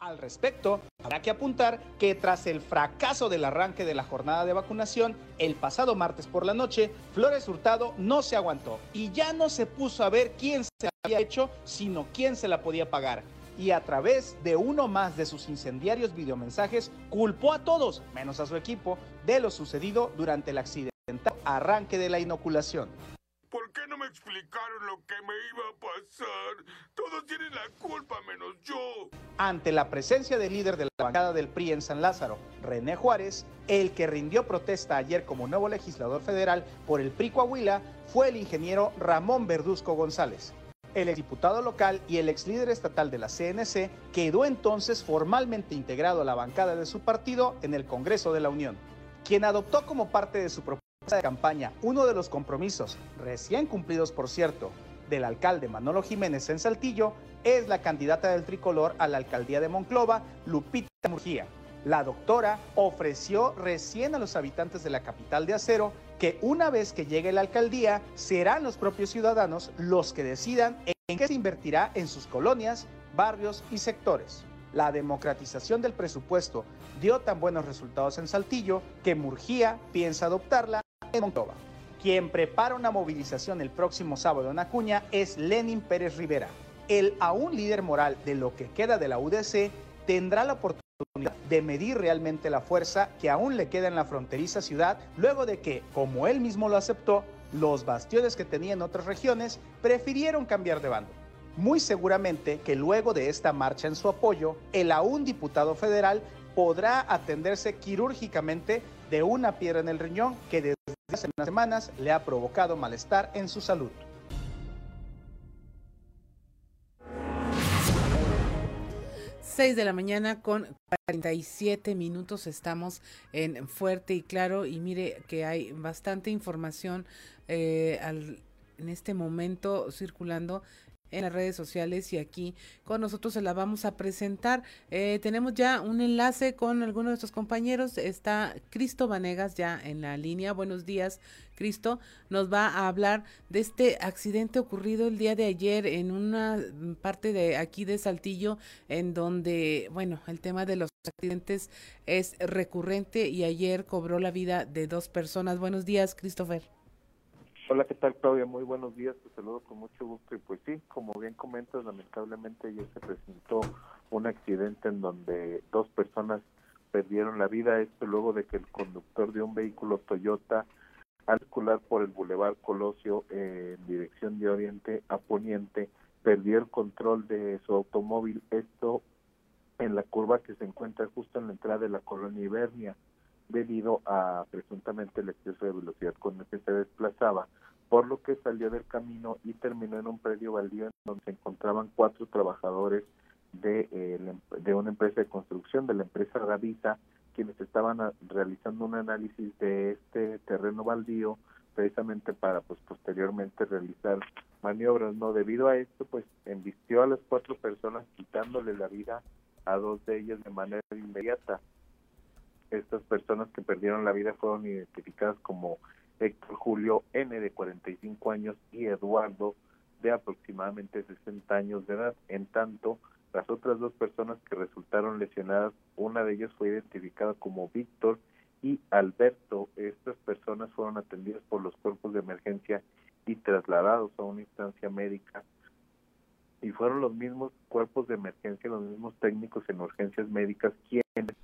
Al respecto, habrá que apuntar que tras el fracaso del arranque de la jornada de vacunación el pasado martes por la noche, Flores Hurtado no se aguantó y ya no se puso a ver quién se había hecho, sino quién se la podía pagar. Y a través de uno más de sus incendiarios videomensajes, culpó a todos, menos a su equipo, de lo sucedido durante el accidental arranque de la inoculación. ¿Por qué no me explicaron lo que me iba a pasar? Todos tienen la culpa menos yo. Ante la presencia del líder de la bancada del PRI en San Lázaro, René Juárez, el que rindió protesta ayer como nuevo legislador federal por el PRI Coahuila fue el ingeniero Ramón Verduzco González. El exdiputado local y el ex líder estatal de la CNC quedó entonces formalmente integrado a la bancada de su partido en el Congreso de la Unión, quien adoptó como parte de su propuesta de campaña uno de los compromisos, recién cumplidos por cierto, del alcalde Manolo Jiménez en Saltillo, es la candidata del tricolor a la alcaldía de Monclova, Lupita Murgía. La doctora ofreció recién a los habitantes de la capital de acero que una vez que llegue la alcaldía, serán los propios ciudadanos los que decidan en qué se invertirá en sus colonias, barrios y sectores. La democratización del presupuesto dio tan buenos resultados en Saltillo que Murgía piensa adoptarla en Monclova. Quien prepara una movilización el próximo sábado en Acuña es Lenin Pérez Rivera. El aún líder moral de lo que queda de la UDC tendrá la oportunidad de medir realmente la fuerza que aún le queda en la fronteriza ciudad luego de que, como él mismo lo aceptó, los bastiones que tenía en otras regiones prefirieron cambiar de bando. Muy seguramente que luego de esta marcha en su apoyo, el aún diputado federal podrá atenderse quirúrgicamente de una piedra en el riñón que desde hace unas semanas le ha provocado malestar en su salud. Seis de la mañana con 47 minutos estamos en Fuerte y Claro y mire que hay bastante información eh, en este momento circulando en las redes sociales y aquí con nosotros se la vamos a presentar. Eh, tenemos ya un enlace con algunos de nuestros compañeros. Está Cristo Vanegas ya en la línea. Buenos días, Cristo. Nos va a hablar de este accidente ocurrido el día de ayer en una parte de aquí de Saltillo, en donde, bueno, el tema de los accidentes es recurrente y ayer cobró la vida de dos personas. Buenos días, Christopher. Hola, ¿qué tal Claudia? Muy buenos días, te saludo con mucho gusto. Y pues sí, como bien comentas, lamentablemente ayer se presentó un accidente en donde dos personas perdieron la vida, esto luego de que el conductor de un vehículo Toyota al circular por el Boulevard Colosio en dirección de oriente a poniente perdió el control de su automóvil, esto en la curva que se encuentra justo en la entrada de la colonia Ibernia debido a presuntamente el exceso de velocidad con el que se desplazaba, por lo que salió del camino y terminó en un predio baldío en donde se encontraban cuatro trabajadores de, eh, de una empresa de construcción, de la empresa Gavisa, quienes estaban realizando un análisis de este terreno baldío precisamente para pues posteriormente realizar maniobras no debido a esto pues embistió a las cuatro personas quitándole la vida a dos de ellas de manera inmediata estas personas que perdieron la vida fueron identificadas como Héctor Julio N de 45 años y Eduardo de aproximadamente 60 años de edad. En tanto, las otras dos personas que resultaron lesionadas, una de ellas fue identificada como Víctor y Alberto. Estas personas fueron atendidas por los cuerpos de emergencia y trasladados a una instancia médica y fueron los mismos cuerpos de emergencia, los mismos técnicos en urgencias médicas quienes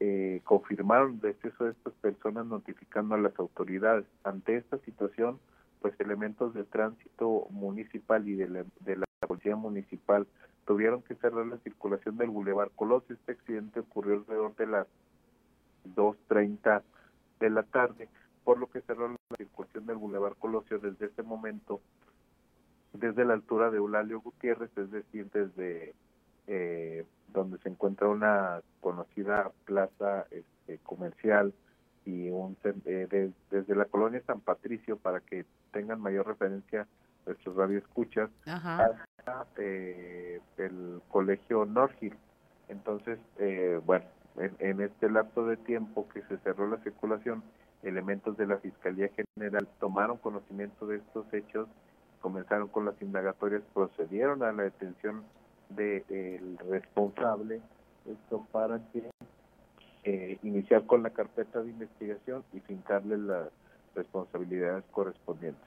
eh, confirmaron el deceso de estas personas notificando a las autoridades. Ante esta situación, pues elementos de tránsito municipal y de la, de la policía municipal tuvieron que cerrar la circulación del Boulevard Colosio. Este accidente ocurrió alrededor de las 2.30 de la tarde, por lo que cerró la circulación del Boulevard Colosio desde ese momento, desde la altura de Eulalio Gutiérrez, es decir, desde eh, donde se encuentra una conocida plaza este, comercial y un eh, desde la colonia San Patricio para que tengan mayor referencia nuestros radioescuchas hasta eh, el colegio Norgil. Entonces, eh, bueno, en, en, este lapso de tiempo que se cerró la circulación, elementos de la Fiscalía General tomaron conocimiento de estos hechos, comenzaron con las indagatorias, procedieron a la detención del responsable, esto para que eh, iniciar con la carpeta de investigación y fincarle las responsabilidades correspondientes.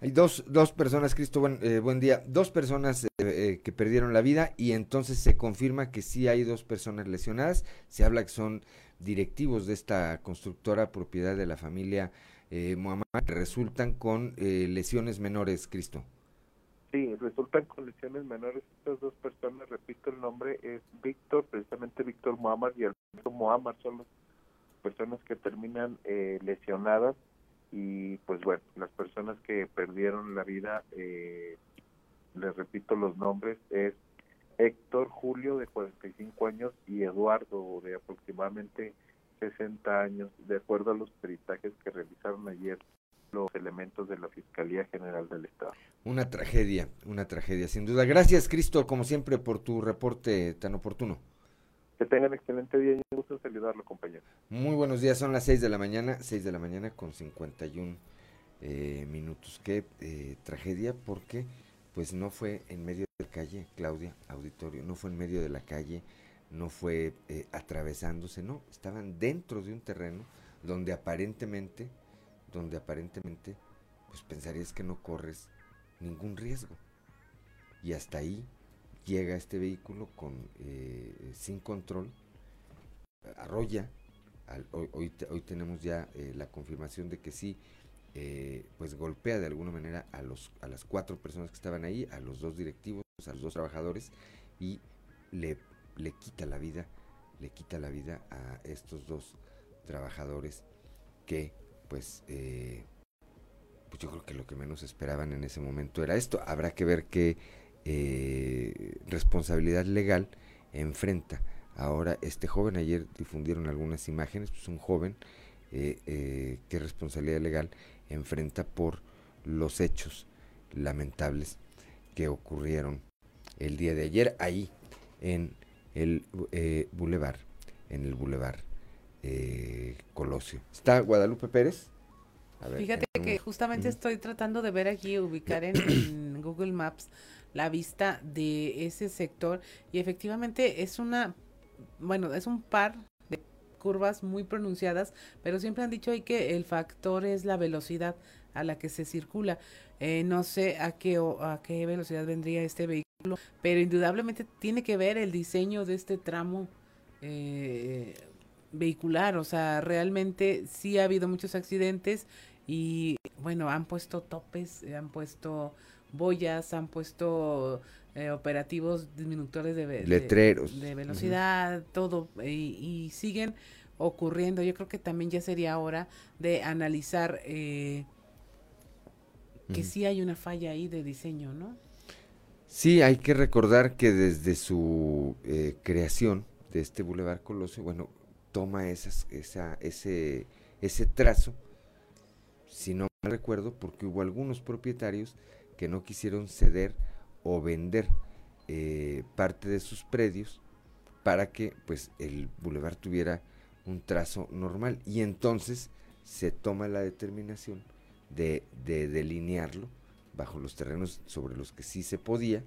Hay dos, dos personas, Cristo, buen, eh, buen día, dos personas eh, que perdieron la vida y entonces se confirma que sí hay dos personas lesionadas, se habla que son directivos de esta constructora propiedad de la familia eh, Muhammad, resultan con lesiones menores, Cristo. Sí, resultan con lesiones menores. Estas dos personas, repito el nombre, es Víctor, precisamente Víctor Muhammad y Alberto Muhammad. Son las personas que terminan eh, lesionadas. Y pues bueno, las personas que perdieron la vida, eh, les repito los nombres, es Héctor Julio de 45 años y Eduardo de aproximadamente 60 años, de acuerdo a los peritajes que realizaron ayer los elementos de la Fiscalía General del Estado. Una tragedia, una tragedia, sin duda. Gracias, Cristo, como siempre, por tu reporte tan oportuno. Que tengan excelente día y un gusto saludarlo, compañero. Muy buenos días, son las 6 de la mañana, 6 de la mañana con 51 eh, minutos. Qué eh, tragedia, porque pues no fue en medio de la calle, Claudia, auditorio, no fue en medio de la calle, no fue eh, atravesándose, no, estaban dentro de un terreno donde aparentemente donde aparentemente pues pensarías que no corres ningún riesgo. Y hasta ahí llega este vehículo con eh, sin control, arrolla, hoy, hoy, tenemos ya eh, la confirmación de que sí, eh, pues golpea de alguna manera a, los, a las cuatro personas que estaban ahí, a los dos directivos, a los dos trabajadores, y le, le quita la vida, le quita la vida a estos dos trabajadores que pues, eh, pues yo creo que lo que menos esperaban en ese momento era esto. Habrá que ver qué eh, responsabilidad legal enfrenta ahora este joven. Ayer difundieron algunas imágenes, pues un joven, eh, qué responsabilidad legal enfrenta por los hechos lamentables que ocurrieron el día de ayer ahí en el bulevar, en el bulevar eh, Colosio. ¿Está Guadalupe Pérez? Fíjate que justamente estoy tratando de ver aquí, ubicar en, Google Maps la vista de ese sector y efectivamente es una, bueno, es un par de curvas muy pronunciadas, pero siempre han dicho ahí que el factor es la velocidad a la que se circula. Eh, no sé a qué, a qué velocidad vendría este vehículo, pero indudablemente tiene que ver el diseño de este tramo eh, vehicular, o sea, realmente sí ha habido muchos accidentes y bueno, han puesto topes, han puesto boyas, han puesto eh, operativos disminutores de, letreros de, velocidad, todo y, siguen ocurriendo. Yo creo que también ya sería hora de analizar eh, que sí hay una falla ahí de diseño, ¿no? Sí, hay que recordar que desde su eh, creación de este Boulevard Colosio, bueno, toma esas, esa, ese, ese trazo, si no me recuerdo, porque hubo algunos propietarios que no quisieron ceder o vender eh, parte de sus predios para que pues el bulevar tuviera un trazo normal. Y entonces se toma la determinación de, delinearlo bajo los terrenos sobre los que sí se podía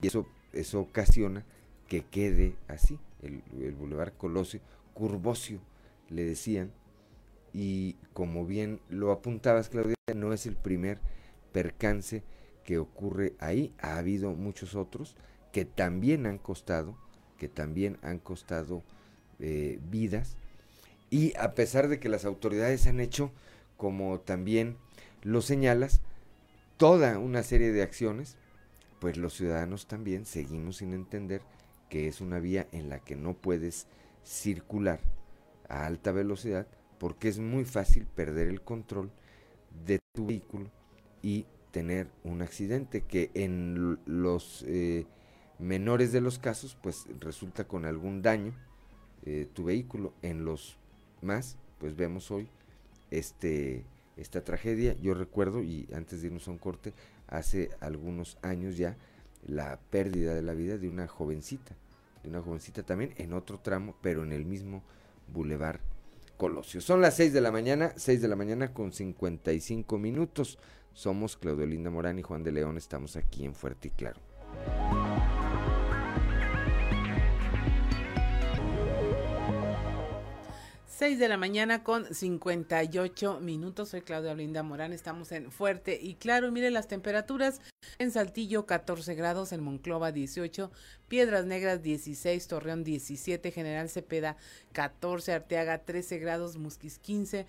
y eso eso ocasiona que quede así el, el bulevar Colosio curvocio, le decían, y como bien lo apuntabas, Claudia, no es el primer percance que ocurre ahí. Ha habido muchos otros que también han costado, que también han costado eh, vidas. Y a pesar de que las autoridades han hecho, como también lo señalas, toda una serie de acciones, pues los ciudadanos también seguimos sin entender que es una vía en la que no puedes circular a alta velocidad porque es muy fácil perder el control de tu vehículo y tener un accidente que en los eh, menores de los casos pues resulta con algún daño eh, tu vehículo. En los más pues vemos hoy este esta tragedia. Yo recuerdo y antes de irnos a un corte hace algunos años ya la pérdida de la vida de una jovencita de una jovencita también en otro tramo pero en el mismo bulevar Colosio. Son las 6 de la mañana, 6 de la mañana con 55 minutos. Somos Claudio Linda Morán y Juan de León, estamos aquí en Fuerte y Claro. 6 de la mañana con 58 minutos. Soy Claudia Olinda Morán. Estamos en Fuerte y Claro. Mire las temperaturas. En Saltillo 14 grados, en Monclova 18, Piedras Negras 16, Torreón 17, General Cepeda 14, Arteaga 13 grados, Musquis 15,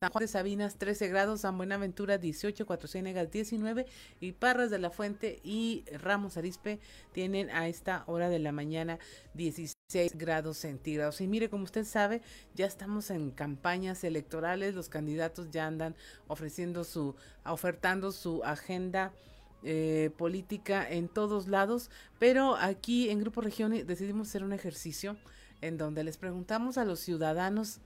San Juan de Sabinas 13 grados, San Buenaventura 18, Cuatro Ciénegas 19 y Parras de la Fuente y Ramos Arispe tienen a esta hora de la mañana 16 grados centígrados. Y mire, como usted sabe, ya estamos en campañas electorales, los candidatos ya andan ofreciendo su, ofertando su agenda eh, política en todos lados, pero aquí en Grupo Región decidimos hacer un ejercicio en donde les preguntamos a los ciudadanos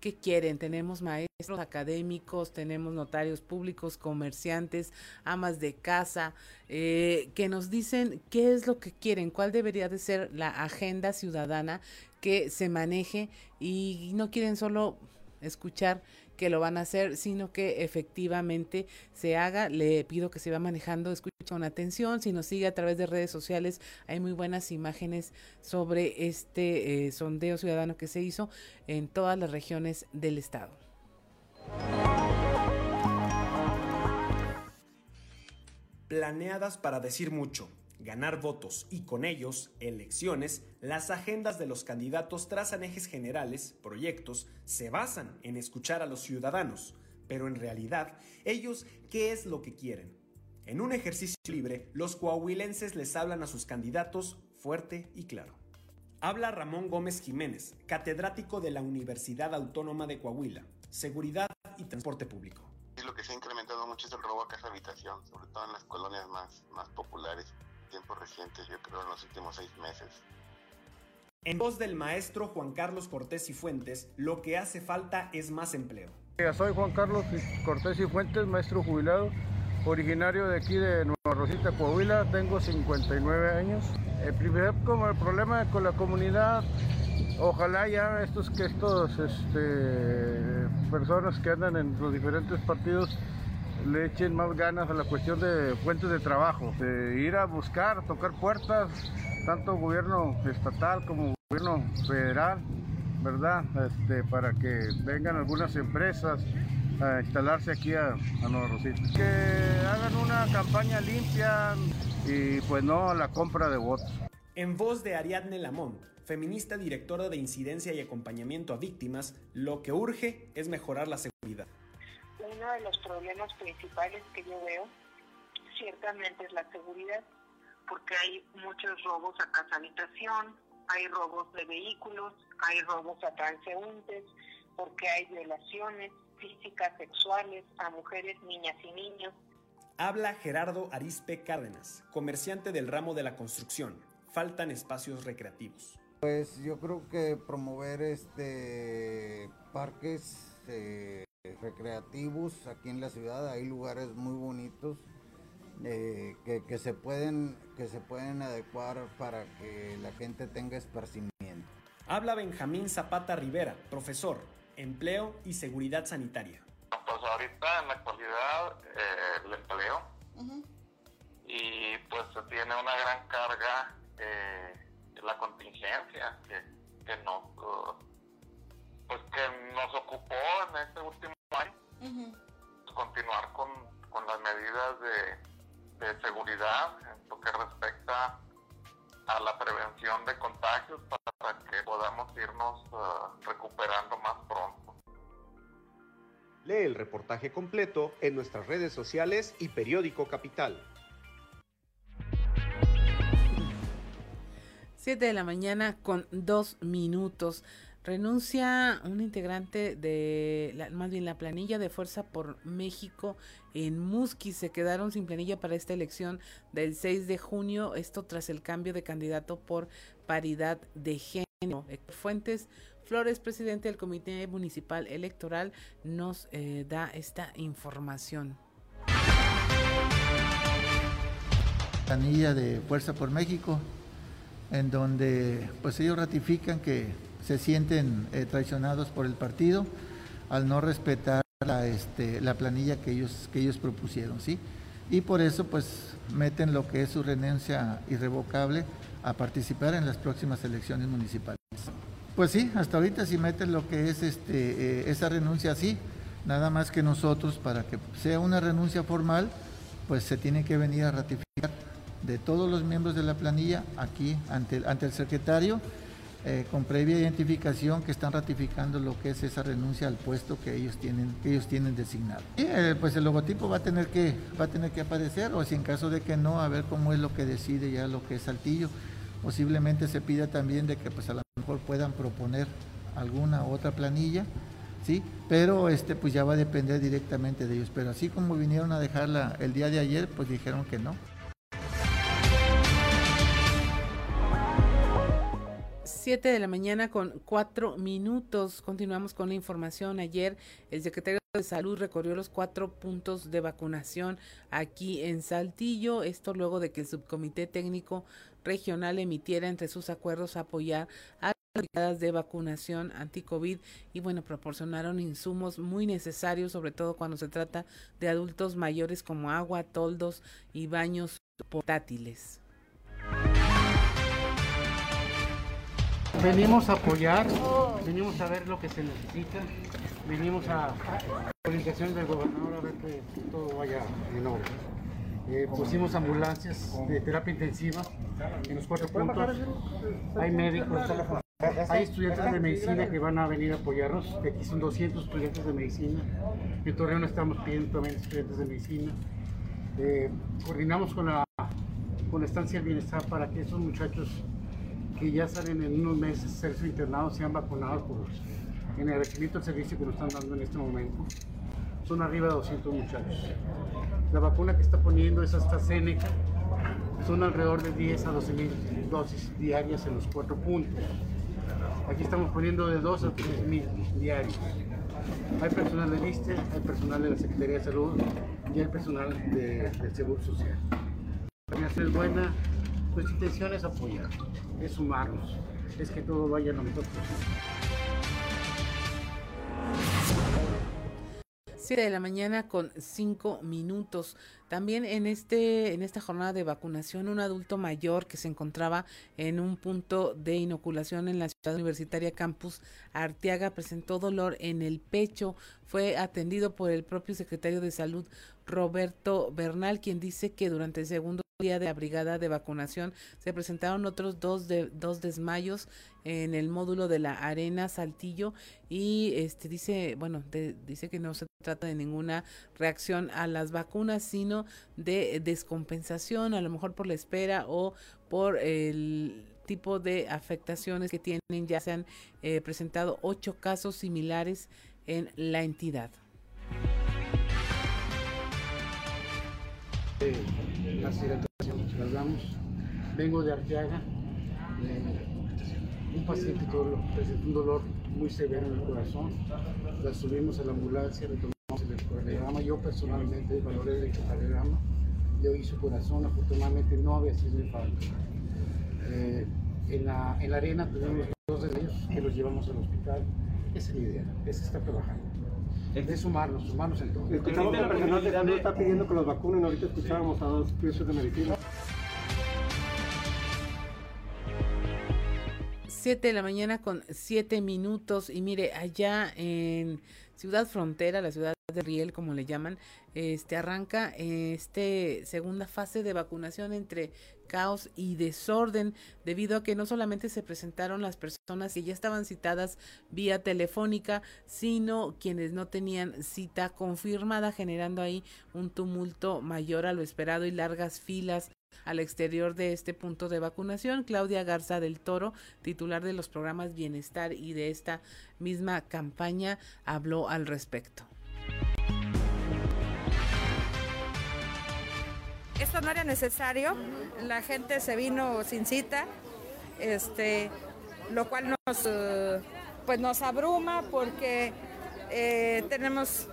qué quieren. Tenemos maestros académicos, tenemos notarios públicos, comerciantes, amas de casa, eh, que nos dicen qué es lo que quieren, cuál debería de ser la agenda ciudadana que se maneje y no quieren solo escuchar que lo van a hacer, sino que efectivamente se haga. Le pido que se va manejando, escuche con atención. Si nos sigue a través de redes sociales, hay muy buenas imágenes sobre este eh, sondeo ciudadano que se hizo en todas las regiones del estado. Planeadas para decir mucho ganar votos y con ellos elecciones, las agendas de los candidatos trazan ejes generales, proyectos, se basan en escuchar a los ciudadanos, pero en realidad, ellos, ¿qué es lo que quieren? En un ejercicio libre, los coahuilenses les hablan a sus candidatos fuerte y claro. Habla Ramón Gómez Jiménez, catedrático de la Universidad Autónoma de Coahuila, Seguridad y Transporte Público. Lo que se ha incrementado mucho es el robo a casa habitación, sobre todo en las colonias más, más populares tiempos recientes, yo creo en los últimos seis meses. En voz del maestro Juan Carlos Cortés y Fuentes, lo que hace falta es más empleo. Soy Juan Carlos Cortés y Fuentes, maestro jubilado, originario de aquí de Nueva Rosita, Coahuila, tengo 59 años. El primer como el problema con la comunidad, ojalá ya estos que estos este, personas que andan en los diferentes partidos le echen más ganas a la cuestión de fuentes de trabajo, de ir a buscar, tocar puertas, tanto gobierno estatal como gobierno federal, ¿verdad? Este, para que vengan algunas empresas a instalarse aquí a, a Nueva Rosita. Que hagan una campaña limpia y pues no la compra de votos. En voz de Ariadne Lamont, feminista directora de incidencia y acompañamiento a víctimas, lo que urge es mejorar la seguridad uno de los problemas principales que yo veo ciertamente es la seguridad, porque hay muchos robos a casa habitación, hay robos de vehículos, hay robos a transeúntes, porque hay violaciones físicas, sexuales a mujeres, niñas y niños. Habla Gerardo Arispe Cárdenas, comerciante del ramo de la construcción. Faltan espacios recreativos. Pues yo creo que promover este parques eh, recreativos aquí en la ciudad, hay lugares muy bonitos eh, que, se pueden, que se pueden adecuar para que la gente tenga esparcimiento. Habla Benjamín Zapata Rivera, profesor, empleo y seguridad sanitaria. Pues ahorita en la actualidad eh, el empleo y pues tiene una gran carga eh, la contingencia que, que no pues que nos ocupó en este último año continuar con, con, las medidas de, de seguridad en lo que respecta a la prevención de contagios para que podamos irnos uh, recuperando más pronto. Lee el reportaje completo en nuestras redes sociales y periódico Capital. 7 de la mañana con dos minutos. Renuncia un integrante de, la, más bien la planilla de Fuerza por México en Musqui. Se quedaron sin planilla para esta elección del 6 de junio. Esto tras el cambio de candidato por paridad de género. Fuentes Flores, presidente del Comité Municipal Electoral, nos eh, da esta información. Planilla de Fuerza por México, en donde pues ellos ratifican que se sienten eh, traicionados por el partido al no respetar la, este, la planilla que ellos, que ellos propusieron, ¿sí? Y por eso pues meten lo que es su renuncia irrevocable a participar en las próximas elecciones municipales. Pues sí, hasta ahorita sí meten lo que es este, eh, esa renuncia así, nada más que nosotros para que sea una renuncia formal, pues se tiene que venir a ratificar de todos los miembros de la planilla aquí ante, ante el secretario eh, con previa identificación que están ratificando lo que es esa renuncia al puesto que ellos tienen, que ellos tienen designado. Eh, pues el logotipo va a tener que, va a tener que aparecer, o si en caso de que no, a ver cómo es lo que decide ya lo que es Saltillo. Posiblemente se pida también de que pues a lo mejor puedan proponer alguna otra planilla, sí, pero este pues ya va a depender directamente de ellos. Pero así como vinieron a dejarla el día de ayer, pues dijeron que no. 7 de la mañana con cuatro minutos. Continuamos con la información. Ayer el secretario de Salud recorrió los cuatro puntos de vacunación aquí en Saltillo. Esto luego de que el subcomité técnico regional emitiera entre sus acuerdos apoyar a de vacunación anti-COVID y bueno, proporcionaron insumos muy necesarios, sobre todo cuando se trata de adultos mayores como agua, toldos y baños portátiles. Venimos a apoyar, venimos a ver lo que se necesita, venimos a orientación del gobernador a ver que todo vaya en orden. Eh, pusimos ambulancias de terapia intensiva en los cuatro puntos. Hay médicos, hay estudiantes de medicina que van a venir a apoyarnos. Aquí son 200 estudiantes de medicina. En Torreón estamos pidiendo también estudiantes de medicina. Eh, coordinamos con la, con la estancia del bienestar para que esos muchachos que ya salen en unos meses ser su internado sean vacunados por, en el requerimiento del servicio que nos están dando en este momento. Son arriba de 200 muchachos. La vacuna que está poniendo es hasta Seneca. Son alrededor de 10 a 12 mil dosis diarias en los cuatro puntos. Aquí estamos poniendo de 2 a 3 mil diarios. Hay personal de ISTE, hay personal de la Secretaría de Salud y hay personal de, del Seguro Social. La es buena, nuestra intención es apoyar, es sumarnos, es que todo vaya lo mejor posible. 7 de la mañana con 5 minutos. También en este en esta jornada de vacunación un adulto mayor que se encontraba en un punto de inoculación en la ciudad universitaria Campus Arteaga presentó dolor en el pecho, fue atendido por el propio secretario de Salud Roberto Bernal, quien dice que durante el segundo día de la brigada de vacunación se presentaron otros dos de dos desmayos en el módulo de la arena Saltillo y este dice bueno dice que no se trata de ninguna reacción a las vacunas sino de descompensación a lo mejor por la espera o por el tipo de afectaciones que tienen. Ya se han eh, presentado ocho casos similares en la entidad. Hidrataciones Vengo de Arteaga, un paciente presentó un dolor muy severo en el corazón, la subimos a la ambulancia, le tomamos el electrocardiograma, yo personalmente valoré el electrocardiograma, le oí su corazón, afortunadamente no había sido infarto. Eh, en, la, en la arena tenemos dos de ellos que los llevamos al hospital, esa es la idea, es estar trabajando es sumarnos, sumarnos en todo. Escuchamos que la personal de salud está pidiendo que los vacunen, ahorita escuchábamos a dos piezas de medicina. 7 de la mañana con 7 minutos y mire, allá en Ciudad Frontera, la ciudad de Riel, como le llaman, este arranca este segunda fase de vacunación entre caos y desorden debido a que no solamente se presentaron las personas que ya estaban citadas vía telefónica, sino quienes no tenían cita confirmada, generando ahí un tumulto mayor a lo esperado y largas filas al exterior de este punto de vacunación. Claudia Garza del Toro, titular de los programas Bienestar y de esta misma campaña, habló al respecto. Esto no era necesario, la gente se vino sin cita, este, lo cual nos, eh, pues nos abruma porque eh, tenemos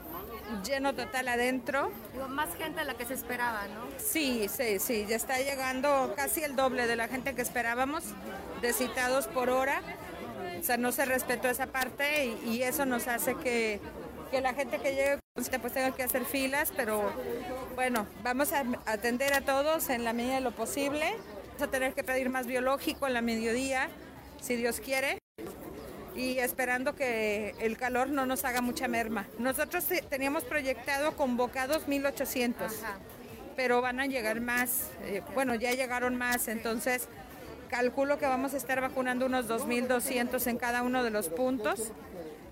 lleno total adentro. Digo, más gente de la que se esperaba, ¿no? Sí, sí, sí, ya está llegando casi el doble de la gente que esperábamos, de citados por hora. O sea, no se respetó esa parte y, y eso nos hace que, que, la gente que llegue pues tenga que hacer filas, pero bueno, vamos a atender a todos en la medida de lo posible. Vamos a tener que pedir más biológico en la mediodía, si Dios quiere y esperando que el calor no nos haga mucha merma. Nosotros teníamos proyectado convocados 1800, pero van a llegar más, eh, bueno, ya llegaron más, entonces calculo que vamos a estar vacunando unos 2200 en cada uno de los puntos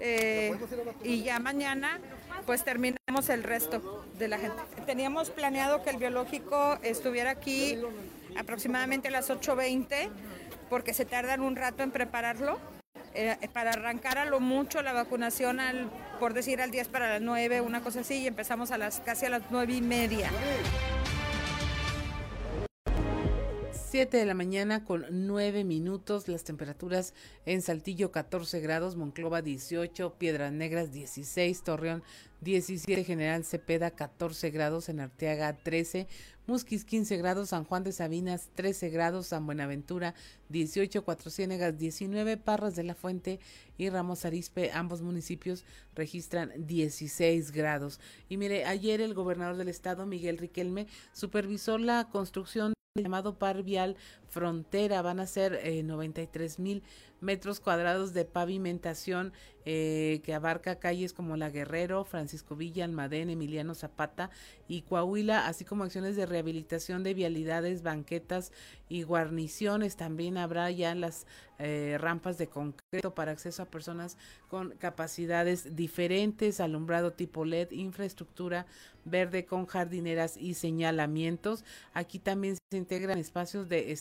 eh, y ya mañana pues terminamos el resto de la gente. Teníamos planeado que el biológico estuviera aquí aproximadamente a las 8.20 porque se tardan un rato en prepararlo eh, para arrancar a lo mucho la vacunación, al, por decir al 10 para las 9, una cosa así, y empezamos a las casi a las 9 y media. 7 de la mañana con 9 minutos, las temperaturas en Saltillo 14 grados, Monclova 18, Piedras Negras 16, Torreón 17, General Cepeda 14 grados, en Arteaga 13, Musquis 15 grados, San Juan de Sabinas 13 grados, San Buenaventura 18, Cuatro Ciénegas 19, Parras de la Fuente y Ramos Arispe, ambos municipios registran 16 grados. Y mire, ayer el gobernador del estado, Miguel Riquelme, supervisó la construcción llamado par vial frontera van a ser eh, 93 mil metros cuadrados de pavimentación eh, que abarca calles como La Guerrero, Francisco Villa, Almadén, Emiliano Zapata y Coahuila, así como acciones de rehabilitación de vialidades, banquetas y guarniciones. También habrá ya las eh, rampas de concreto para acceso a personas con capacidades diferentes, alumbrado tipo LED, infraestructura verde con jardineras y señalamientos. Aquí también se integran espacios de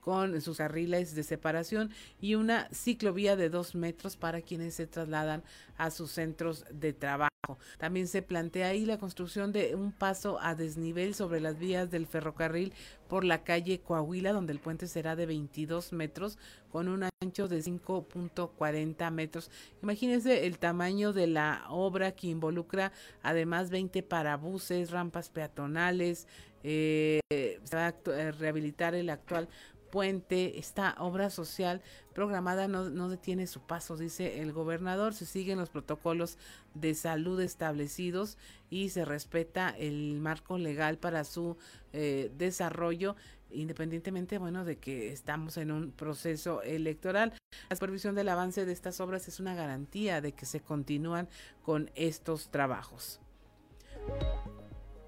con sus carriles de separación y una ciclovía de dos metros para quienes se trasladan a sus centros de trabajo. También se plantea ahí la construcción de un paso a desnivel sobre las vías del ferrocarril por la calle Coahuila, donde el puente será de 22 metros con un ancho de 5.40 metros. Imagínense el tamaño de la obra que involucra además 20 parabuses, rampas peatonales, eh, eh, rehabilitar el actual puente, esta obra social programada no, no, detiene su paso, dice el gobernador, se siguen los protocolos de salud establecidos y se respeta el marco legal para su eh, desarrollo, independientemente, bueno, de que estamos en un proceso electoral. La supervisión del avance de estas obras es una garantía de que se continúan con estos trabajos.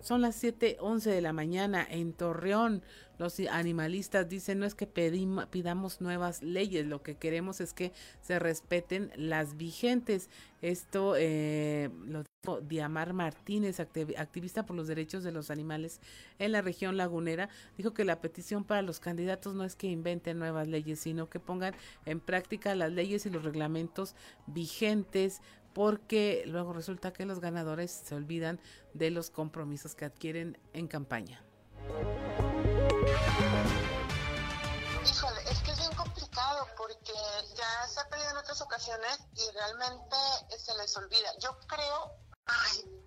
Son las 7:11 de la mañana en Torreón. Los animalistas dicen no es que pidamos nuevas leyes, lo que queremos es que se respeten las vigentes. Esto eh, lo dijo Diamar Martínez, activista por los derechos de los animales en la región lagunera. Dijo que la petición para los candidatos no es que inventen nuevas leyes, sino que pongan en práctica las leyes y los reglamentos vigentes porque luego resulta que los ganadores se olvidan de los compromisos que adquieren en campaña. Híjole, es que es bien complicado porque ya se ha pedido en otras ocasiones y realmente se les olvida. Yo creo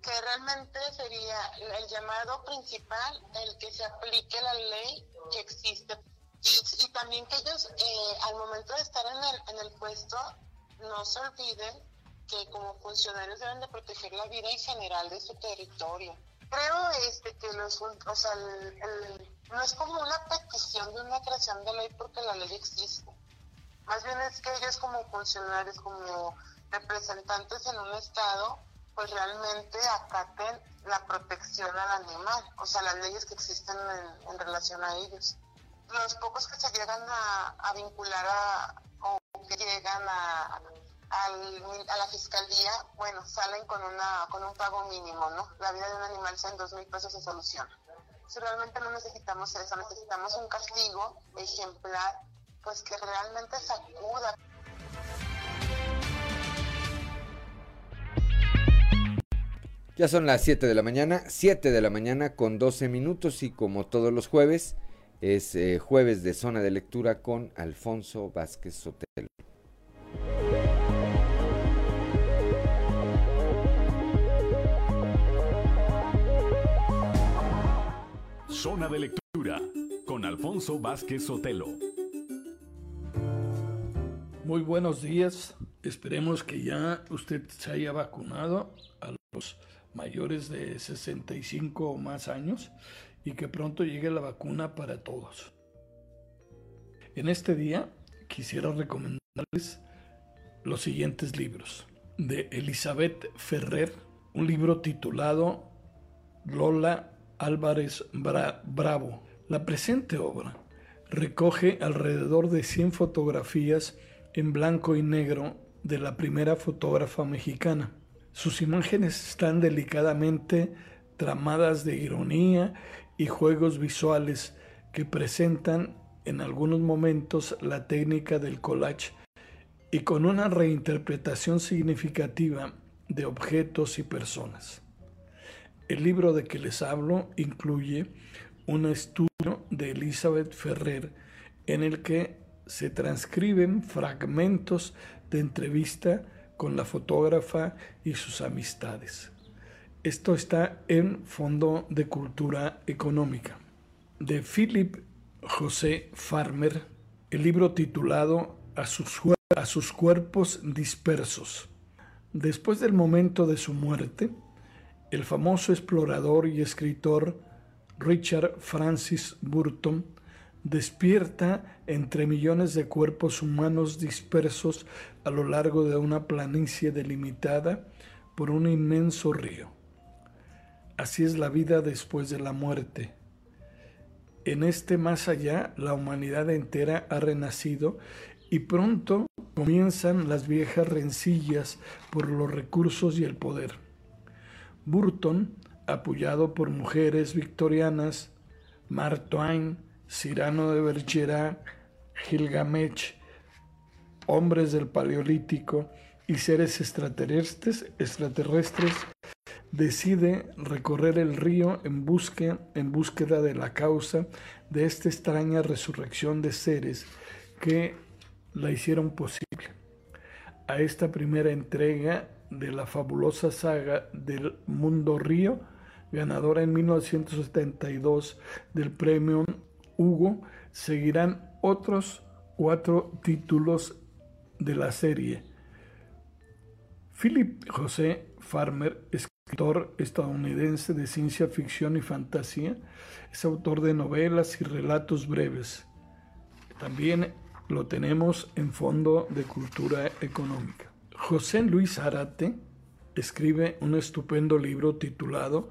que realmente sería el llamado principal el que se aplique la ley que existe y, también que ellos eh, al momento de estar en el puesto no se olviden que como funcionarios deben de proteger la vida en general de su territorio. Creo este que los, o sea, no es como una petición de una creación de ley porque la ley existe. Más bien es que ellos como funcionarios, como representantes en un estado, pues realmente acaten la protección al animal, o sea, las leyes que existen en, relación a ellos. Los pocos que se llegan a, vincular a, o que llegan a, a la fiscalía, bueno, salen con una con un pago mínimo, ¿no? La vida de un animal en dos mil pesos se soluciona. Si realmente no necesitamos eso, necesitamos un castigo ejemplar, pues que realmente sacuda. Ya son las 7 de la mañana, 7 de la mañana con 12 minutos y como todos los jueves, es eh, jueves de zona de lectura con Alfonso Vázquez Sotelo. Zona de lectura con Alfonso Vázquez Sotelo. Muy buenos días. Esperemos que ya usted se haya vacunado a los mayores de 65 o más años y que pronto llegue la vacuna para todos. En este día quisiera recomendarles los siguientes libros. De Elizabeth Ferrer, un libro titulado Lola Álvarez Bravo. La presente obra recoge alrededor de 100 fotografías en blanco y negro de la primera fotógrafa mexicana sus imágenes están delicadamente tramadas de ironía y juegos visuales que presentan en algunos momentos la técnica del collage y con una reinterpretación significativa de objetos y personas. El libro de que les hablo incluye un estudio de Elizabeth Ferrer en el que se transcriben fragmentos de entrevista con la fotógrafa y sus amistades. Esto está en Fondo de Cultura Económica. De Philip José Farmer, el libro titulado a sus, a sus cuerpos dispersos. Después del momento de su muerte, el famoso explorador y escritor Richard Francis Burton despierta entre millones de cuerpos humanos dispersos a lo largo de una planicie delimitada por un inmenso río. Así es la vida después de la muerte. En este más allá, la humanidad entera ha renacido y pronto comienzan las viejas rencillas por los recursos y el poder. Burton, apoyado por mujeres victorianas, Mark Twain, Cyrano de Bergerac, Gilgamesh, hombres del Paleolítico y seres extraterrestres, extraterrestres decide recorrer el río en, en búsqueda de la causa de esta extraña resurrección de seres que la hicieron posible. A esta primera entrega de la fabulosa saga del Mundo Río, ganadora en 1972 del premio Hugo, seguirán otros cuatro títulos de la serie. Philip José Farmer, escritor estadounidense de ciencia ficción y fantasía, es autor de novelas y relatos breves. También lo tenemos en Fondo de Cultura Económica. José Luis Arate escribe un estupendo libro titulado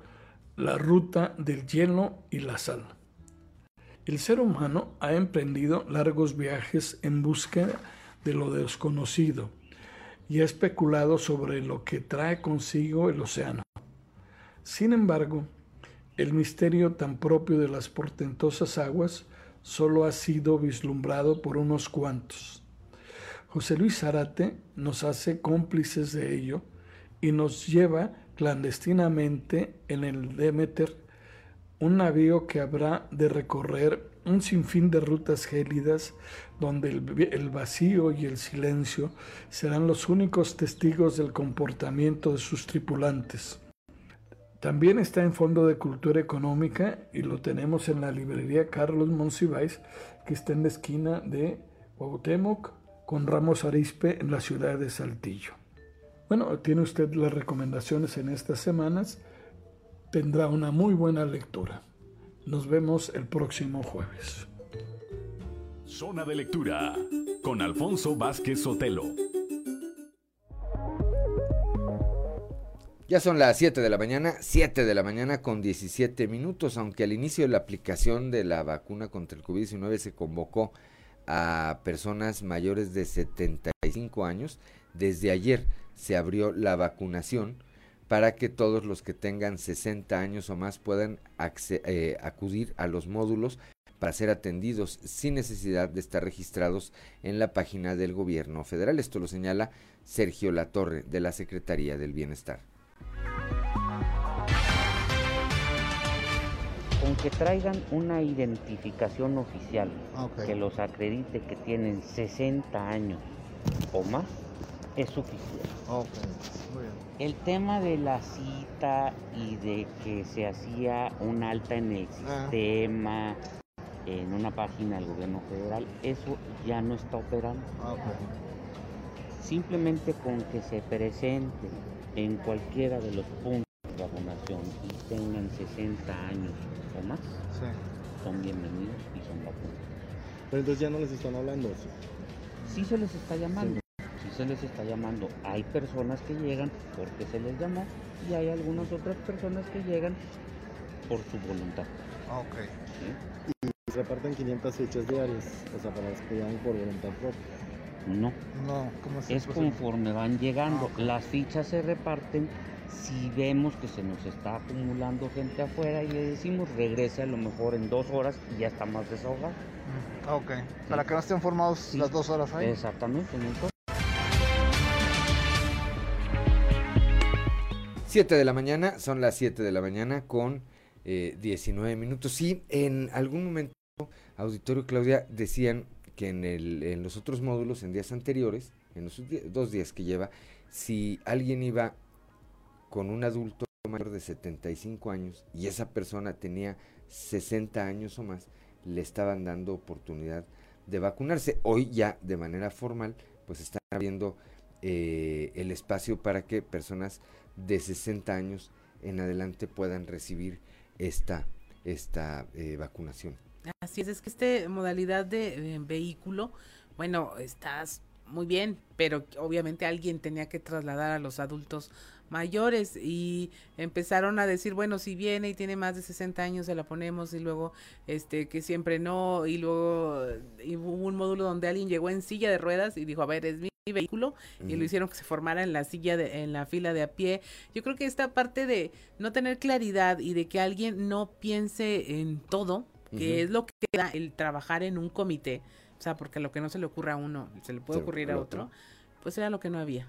La ruta del hielo y la sal. El ser humano ha emprendido largos viajes en búsqueda de lo desconocido y ha especulado sobre lo que trae consigo el océano. Sin embargo, el misterio tan propio de las portentosas aguas solo ha sido vislumbrado por unos cuantos. José Luis Zárate nos hace cómplices de ello y nos lleva clandestinamente en el Demeter un navío que habrá de recorrer un sinfín de rutas gélidas donde el, vacío y el silencio serán los únicos testigos del comportamiento de sus tripulantes. También está en Fondo de Cultura Económica y lo tenemos en la librería Carlos Monsiváis, que está en la esquina de Cuauhtémoc con Ramos Arispe en la ciudad de Saltillo. Bueno, tiene usted las recomendaciones en estas semanas tendrá una muy buena lectura. Nos vemos el próximo jueves. Zona de lectura con Alfonso Vázquez Sotelo. Ya son las 7 de la mañana, 7 de la mañana con 17 minutos, aunque al inicio de la aplicación de la vacuna contra el COVID-19 se convocó a personas mayores de 75 años, desde ayer se abrió la vacunación para que todos los que tengan 60 años o más puedan eh, acudir a los módulos para ser atendidos sin necesidad de estar registrados en la página del gobierno federal. Esto lo señala Sergio Latorre de la Secretaría del Bienestar. Con que traigan una identificación oficial que los acredite que tienen 60 años o más, es suficiente. El tema de la cita y de que se hacía un alta en el ah. sistema, en una página del gobierno federal, eso ya no está operando. Simplemente con que se presente en cualquiera de los puntos de vacunación y tengan 60 años o más, son bienvenidos y son vacunados. Pero entonces ya no les están hablando. Sí, se les está llamando, sí. se les está llamando. Hay personas que llegan porque se les llamó y hay algunas otras personas que llegan por su voluntad. Ah, ok. ¿Y se reparten 500 fichas diarias? O sea, para los que llegan por voluntad propia. No. No, ¿cómo es conforme van llegando. Ah, Las fichas se reparten si vemos que se nos está acumulando gente afuera y le decimos regrese a lo mejor en dos horas y ya está más desahogado. Mm, ok, para que no estén formados las dos horas ahí. Exactamente, ¿no? 7 de la mañana, son las 7 de la mañana con eh, 19 minutos. Sí, en algún momento, auditorio Claudia, decían que en, el, en los otros módulos, en días anteriores, en los dos días que lleva, si alguien iba con un adulto mayor de 75 años y esa persona tenía 60 años o más, le estaban dando oportunidad de vacunarse. Hoy ya de manera formal, pues están abriendo eh, el espacio para que personas de 60 años en adelante puedan recibir esta, esta eh, vacunación. Así es, es que esta modalidad de eh, vehículo, bueno, estás muy bien, pero obviamente alguien tenía que trasladar a los adultos mayores y empezaron a decir, bueno, si viene y tiene más de 60 años se la ponemos y luego este que siempre no y luego hubo un módulo donde alguien llegó en silla de ruedas y dijo, a ver, es mi vehículo y lo hicieron que se formara en la silla de, en la fila de a pie. Yo creo que esta parte de no tener claridad y de que alguien no piense en todo, que es lo que da el trabajar en un comité, o sea, porque lo que no se le ocurre a uno, se le puede ocurrir a otro, pues era lo que no había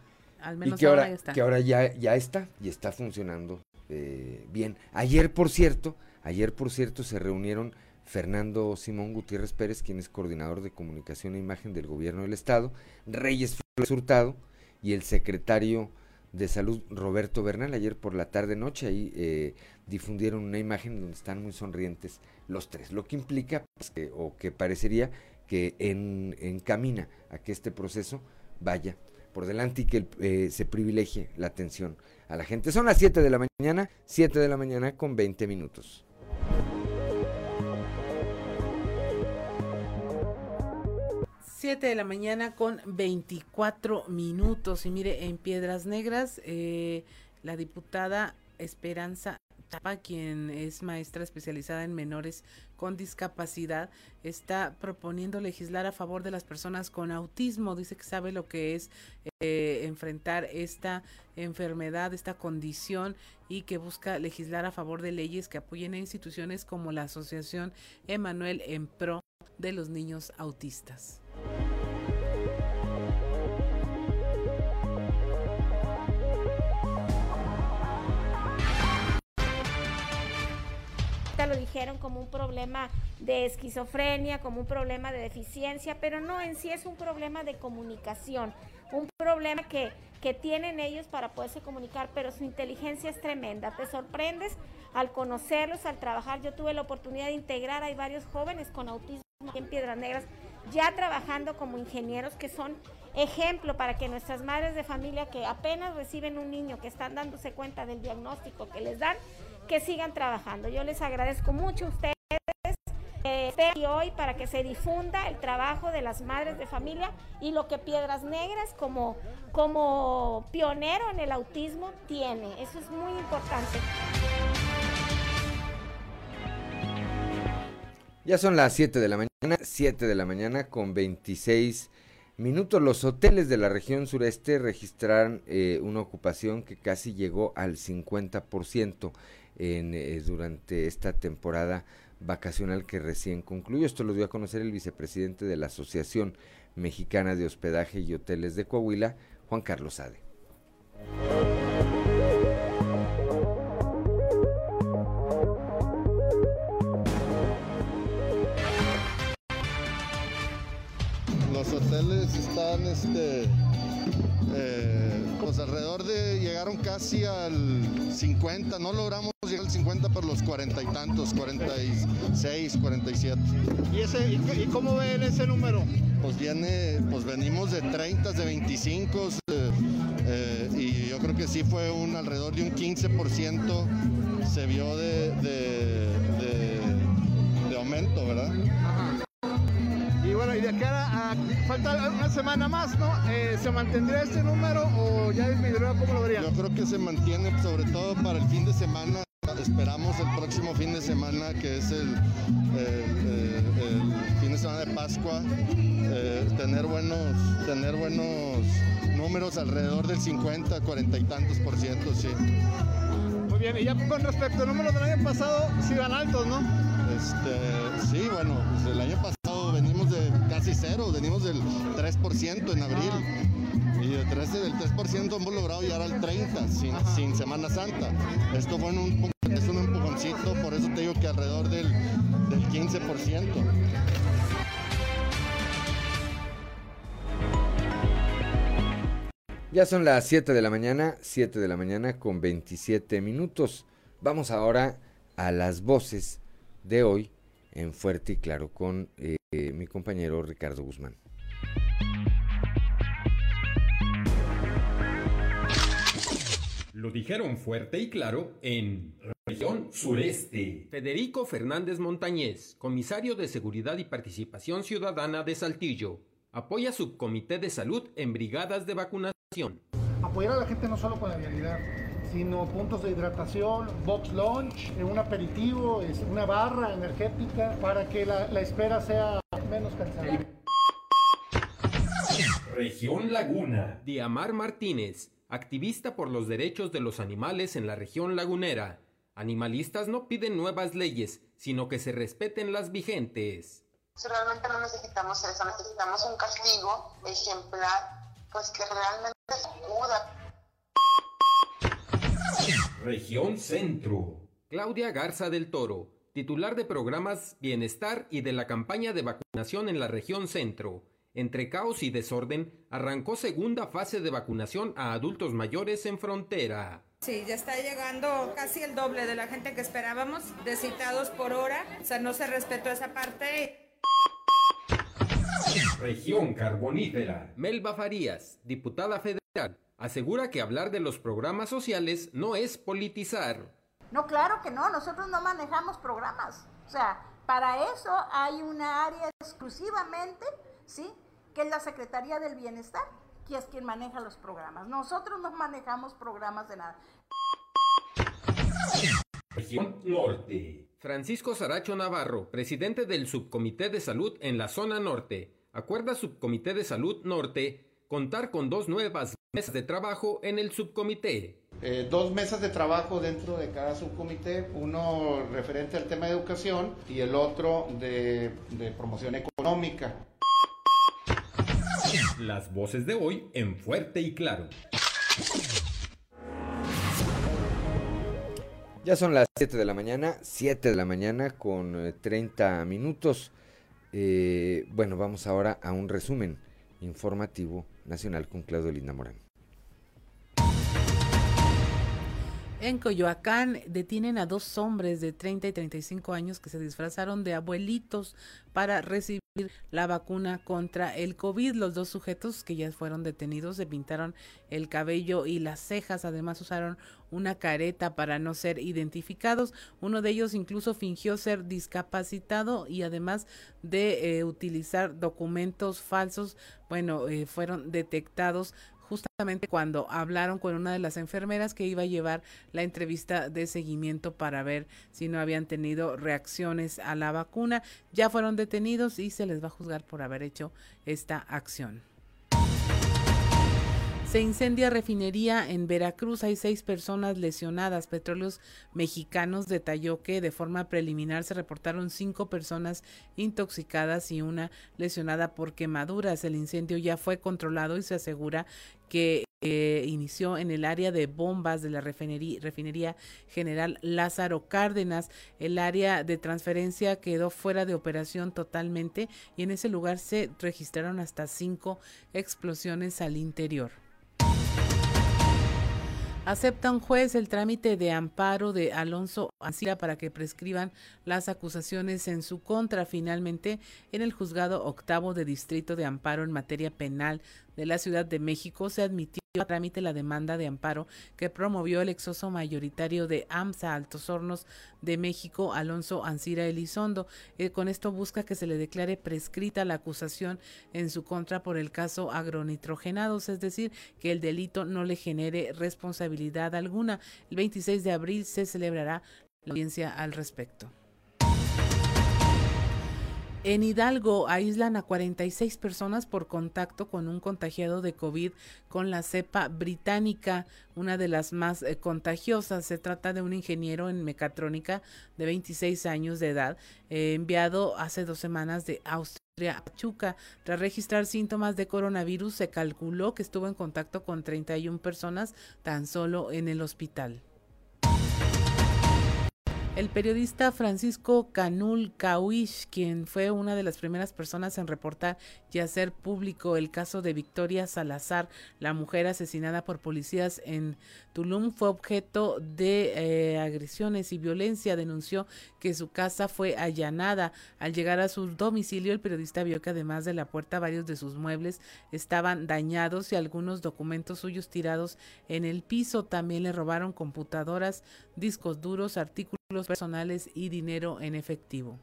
y que ahora, ya está. Que ahora ya, ya está y está funcionando eh, bien. Ayer, por cierto, ayer, por cierto, se reunieron Fernando Simón Gutiérrez Pérez, quien es coordinador de comunicación e imagen del gobierno del estado, Reyes Flores Hurtado y el secretario de salud Roberto Bernal. Ayer por la tarde noche ahí eh, difundieron una imagen donde están muy sonrientes los tres, lo que implica pues, que, o que parecería que en, encamina a que este proceso vaya por delante y que eh, se privilegie la atención a la gente. Son las 7 de la mañana, 7 de la mañana con 20 minutos. Siete de la mañana con 24 minutos. Y mire, en Piedras Negras, eh, la diputada Esperanza Tapa, quien es maestra especializada en menores con discapacidad está proponiendo legislar a favor de las personas con autismo. Dice que sabe lo que es eh, enfrentar esta enfermedad, esta condición y que busca legislar a favor de leyes que apoyen a instituciones como la Asociación Emanuel en pro de los niños autistas. Lo dijeron como un problema de esquizofrenia, como un problema de deficiencia, pero no, en sí es un problema de comunicación, un problema que, que tienen ellos para poderse comunicar, pero su inteligencia es tremenda. Te sorprendes al conocerlos, al trabajar. Yo tuve la oportunidad de integrar, hay varios jóvenes con autismo en Piedras Negras, ya trabajando como ingenieros que son ejemplo para que nuestras madres de familia que apenas reciben un niño, que están dándose cuenta del diagnóstico que les dan, que sigan trabajando. Yo les agradezco mucho a ustedes que esté hoy para que se difunda el trabajo de las madres de familia y lo que Piedras Negras como, como pionero en el autismo tiene. Eso es muy importante. Ya son las 7 de la mañana, 7 de la mañana con 26 minutos. Los hoteles de la región sureste registraron eh, una ocupación que casi llegó al 50% eh, durante esta temporada vacacional que recién concluyó. Esto lo dio a conocer el vicepresidente de la Asociación Mexicana de Hospedaje y Hoteles de Coahuila, Juan Carlos Ade. los hoteles están este, eh, pues alrededor de llegaron casi al 50, no logramos llegar al 50 por los 40 y tantos, 46, 47. ¿Y, ese, y, cómo ven ese número? Pues viene, pues venimos de 30, de 25 eh, eh, y yo creo que sí fue un alrededor de un 15% se vio de, de, de aumento, ¿verdad? De a, falta una semana más, ¿no? Eh, ¿Se mantendría este número o ya disminuirá? ¿Cómo lo verían? Yo creo que se mantiene, sobre todo para el fin de semana. Esperamos el próximo fin de semana, que es el, fin de semana de Pascua, eh, tener, buenos, tener buenos números alrededor del 50, 40 y tantos por ciento, sí. Muy bien, y ya con respecto al número del año pasado, sí van altos, ¿no? Este, sí, bueno, pues el año pasado casi cero, venimos del 3% en abril. Y del 3%, del 3% hemos logrado llegar al 30% sin, sin Semana Santa. Esto fue un, es un empujoncito, por eso te digo que alrededor del, del 15%. Ya son las 7 de la mañana, 7 de la mañana con 27 minutos. Vamos ahora a las voces de hoy en Fuerte y Claro con eh, mi compañero Ricardo Guzmán. Lo dijeron fuerte y claro en región sureste. Federico Fernández Montañez, comisario de Seguridad y Participación Ciudadana de Saltillo, apoya subcomité de salud en brigadas de vacunación. Apoyar a la gente no solo con la vialidad, sino puntos de hidratación, box lunch, un aperitivo, una barra energética para que la, espera sea menos cansada. Región Laguna. Diamar Martínez, activista por los derechos de los animales en la región lagunera. Animalistas no piden nuevas leyes, sino que se respeten las vigentes. Realmente no necesitamos eso, necesitamos un castigo ejemplar, pues que realmente acuda Región Centro. Claudia Garza del Toro, titular de programas Bienestar y de la campaña de vacunación en la región Centro. Entre caos y desorden, arrancó segunda fase de vacunación a adultos mayores en frontera. Sí, ya está llegando casi el doble de la gente que esperábamos, de citados por hora. O sea, no se respetó esa parte. Región Carbonífera. Melba Farías, diputada federal asegura que hablar de los programas sociales no es politizar. No, claro que no, nosotros no manejamos programas. O sea, para eso hay una área exclusivamente, ¿sí? Que es la Secretaría del Bienestar, que es quien maneja los programas. Nosotros no manejamos programas de nada. Región Norte. Francisco Saracho Navarro, presidente del Subcomité de Salud en la zona norte. Acuerda Subcomité de Salud Norte contar con dos nuevas mesas de trabajo en el subcomité. Eh, dos mesas de trabajo dentro de cada subcomité, uno referente al tema de educación y el otro de, de promoción económica. Las voces de hoy en fuerte y claro. Ya son las 7 de la mañana, 7 de la mañana con 30 eh, minutos. Eh, bueno, vamos ahora a un resumen informativo nacional con Claudio Linda Morán. En Coyoacán detienen a dos hombres de 30 y 35 años que se disfrazaron de abuelitos para recibir la vacuna contra el COVID. Los dos sujetos que ya fueron detenidos se pintaron el cabello y las cejas, además usaron una careta para no ser identificados. Uno de ellos incluso fingió ser discapacitado y además de eh, utilizar documentos falsos, bueno, eh, fueron detectados justamente cuando hablaron con una de las enfermeras que iba a llevar la entrevista de seguimiento para ver si no habían tenido reacciones a la vacuna. Ya fueron detenidos y se les va a juzgar por haber hecho esta acción. Se incendia refinería en Veracruz. Hay seis personas lesionadas. Petróleos Mexicanos detalló que de forma preliminar se reportaron cinco personas intoxicadas y una lesionada por quemaduras. El incendio ya fue controlado y se asegura que eh, inició en el área de bombas de la refinería, refinería, General Lázaro Cárdenas. El área de transferencia quedó fuera de operación totalmente y en ese lugar se registraron hasta cinco explosiones al interior. Acepta un juez el trámite de amparo de Alonso Ancira para que prescriban las acusaciones en su contra. Finalmente, en el juzgado octavo de distrito de amparo en materia penal de la Ciudad de México se admitió a trámite la demanda de amparo que promovió el exoso mayoritario de AMSA Altos Hornos de México, Alonso Ancira Elizondo. Eh, con esto busca que se le declare prescrita la acusación en su contra por el caso agronitrogenados, es decir, que el delito no le genere responsabilidad alguna. El 26 de abril se celebrará la audiencia al respecto. En Hidalgo aíslan a 46 personas por contacto con un contagiado de COVID con la cepa británica, una de las más eh, contagiosas. Se trata de un ingeniero en mecatrónica de 26 años de edad, eh, enviado hace dos semanas de Austria a Pachuca. Tras registrar síntomas de coronavirus, se calculó que estuvo en contacto con 31 personas tan solo en el hospital. El periodista Francisco Canul Cauish, quien fue una de las primeras personas en reportar y hacer público el caso de Victoria Salazar, la mujer asesinada por policías en Tulum, fue objeto de eh, agresiones y violencia. Denunció que su casa fue allanada. Al llegar a su domicilio, el periodista vio que además de la puerta, varios de sus muebles estaban dañados y algunos documentos suyos tirados en el piso. También le robaron computadoras, discos duros, artículos personales y dinero en efectivo.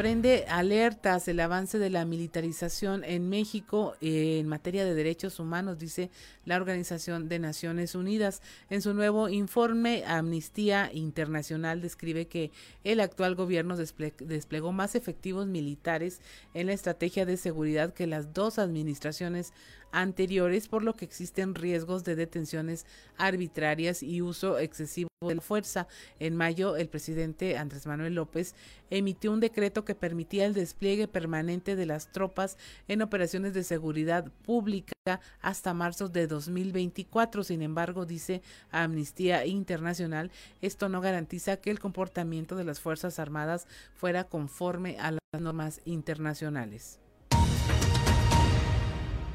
Prende alertas el avance de la militarización en México en materia de derechos humanos, dice la Organización de Naciones Unidas. En su nuevo informe, Amnistía Internacional describe que el actual gobierno desplegó más efectivos militares en la estrategia de seguridad que las dos administraciones anteriores, por lo que existen riesgos de detenciones arbitrarias y uso excesivo de la fuerza. En mayo, el presidente Andrés Manuel López emitió un decreto que permitía el despliegue permanente de las tropas en operaciones de seguridad pública hasta marzo de 2024. Sin embargo, dice Amnistía Internacional, esto no garantiza que el comportamiento de las Fuerzas Armadas fuera conforme a las normas internacionales.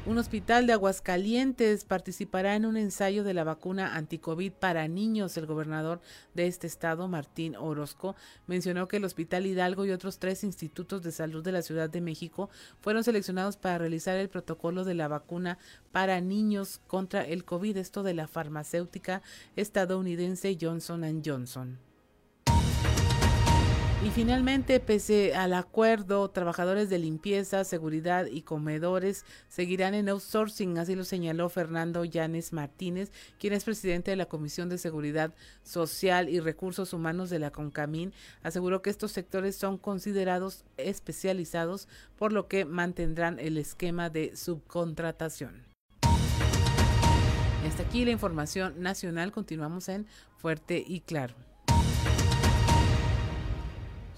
Un hospital de Aguascalientes participará en un ensayo de la vacuna anticovid para niños. El gobernador de este estado, Martín Orozco, mencionó que el Hospital Hidalgo y otros tres institutos de salud de la Ciudad de México fueron seleccionados para realizar el protocolo de la vacuna para niños contra el COVID, esto de la farmacéutica estadounidense Johnson Johnson. Y finalmente, pese al acuerdo, trabajadores de limpieza, seguridad y comedores seguirán en outsourcing, así lo señaló Fernando Llanes Martínez, quien es presidente de la Comisión de Seguridad Social y Recursos Humanos de la CONCAMIN. Aseguró que estos sectores son considerados especializados, por lo que mantendrán el esquema de subcontratación. Hasta aquí la información nacional. Continuamos en Fuerte y Claro.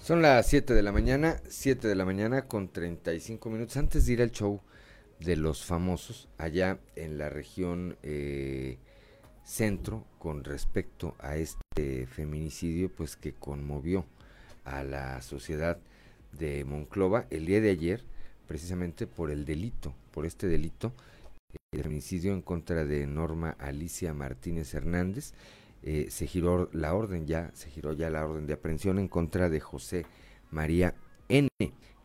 Son las 7 de la mañana, 7 de la mañana con 35 minutos. Antes de ir al show de los famosos, allá en la región eh, centro, con respecto a este feminicidio, pues que conmovió a la sociedad de Monclova el día de ayer, precisamente por el delito, por este delito, el feminicidio en contra de Norma Alicia Martínez Hernández eh, se giró la orden ya, se giró ya la orden de aprehensión en contra de José María N,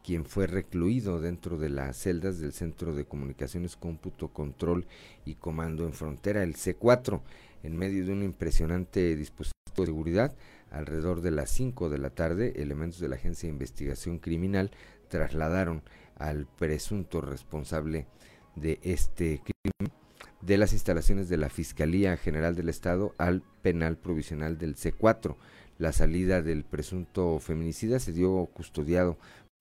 quien fue recluido dentro de las celdas del Centro de Comunicaciones, Cómputo, Control y Comando en Frontera, el C4, en medio de un impresionante dispositivo de seguridad. Alrededor de las 5 de la tarde, elementos de la Agencia de Investigación Criminal trasladaron al presunto responsable de este crimen de las instalaciones de la Fiscalía General del Estado al penal provisional del C4. La salida del presunto feminicida se dio custodiado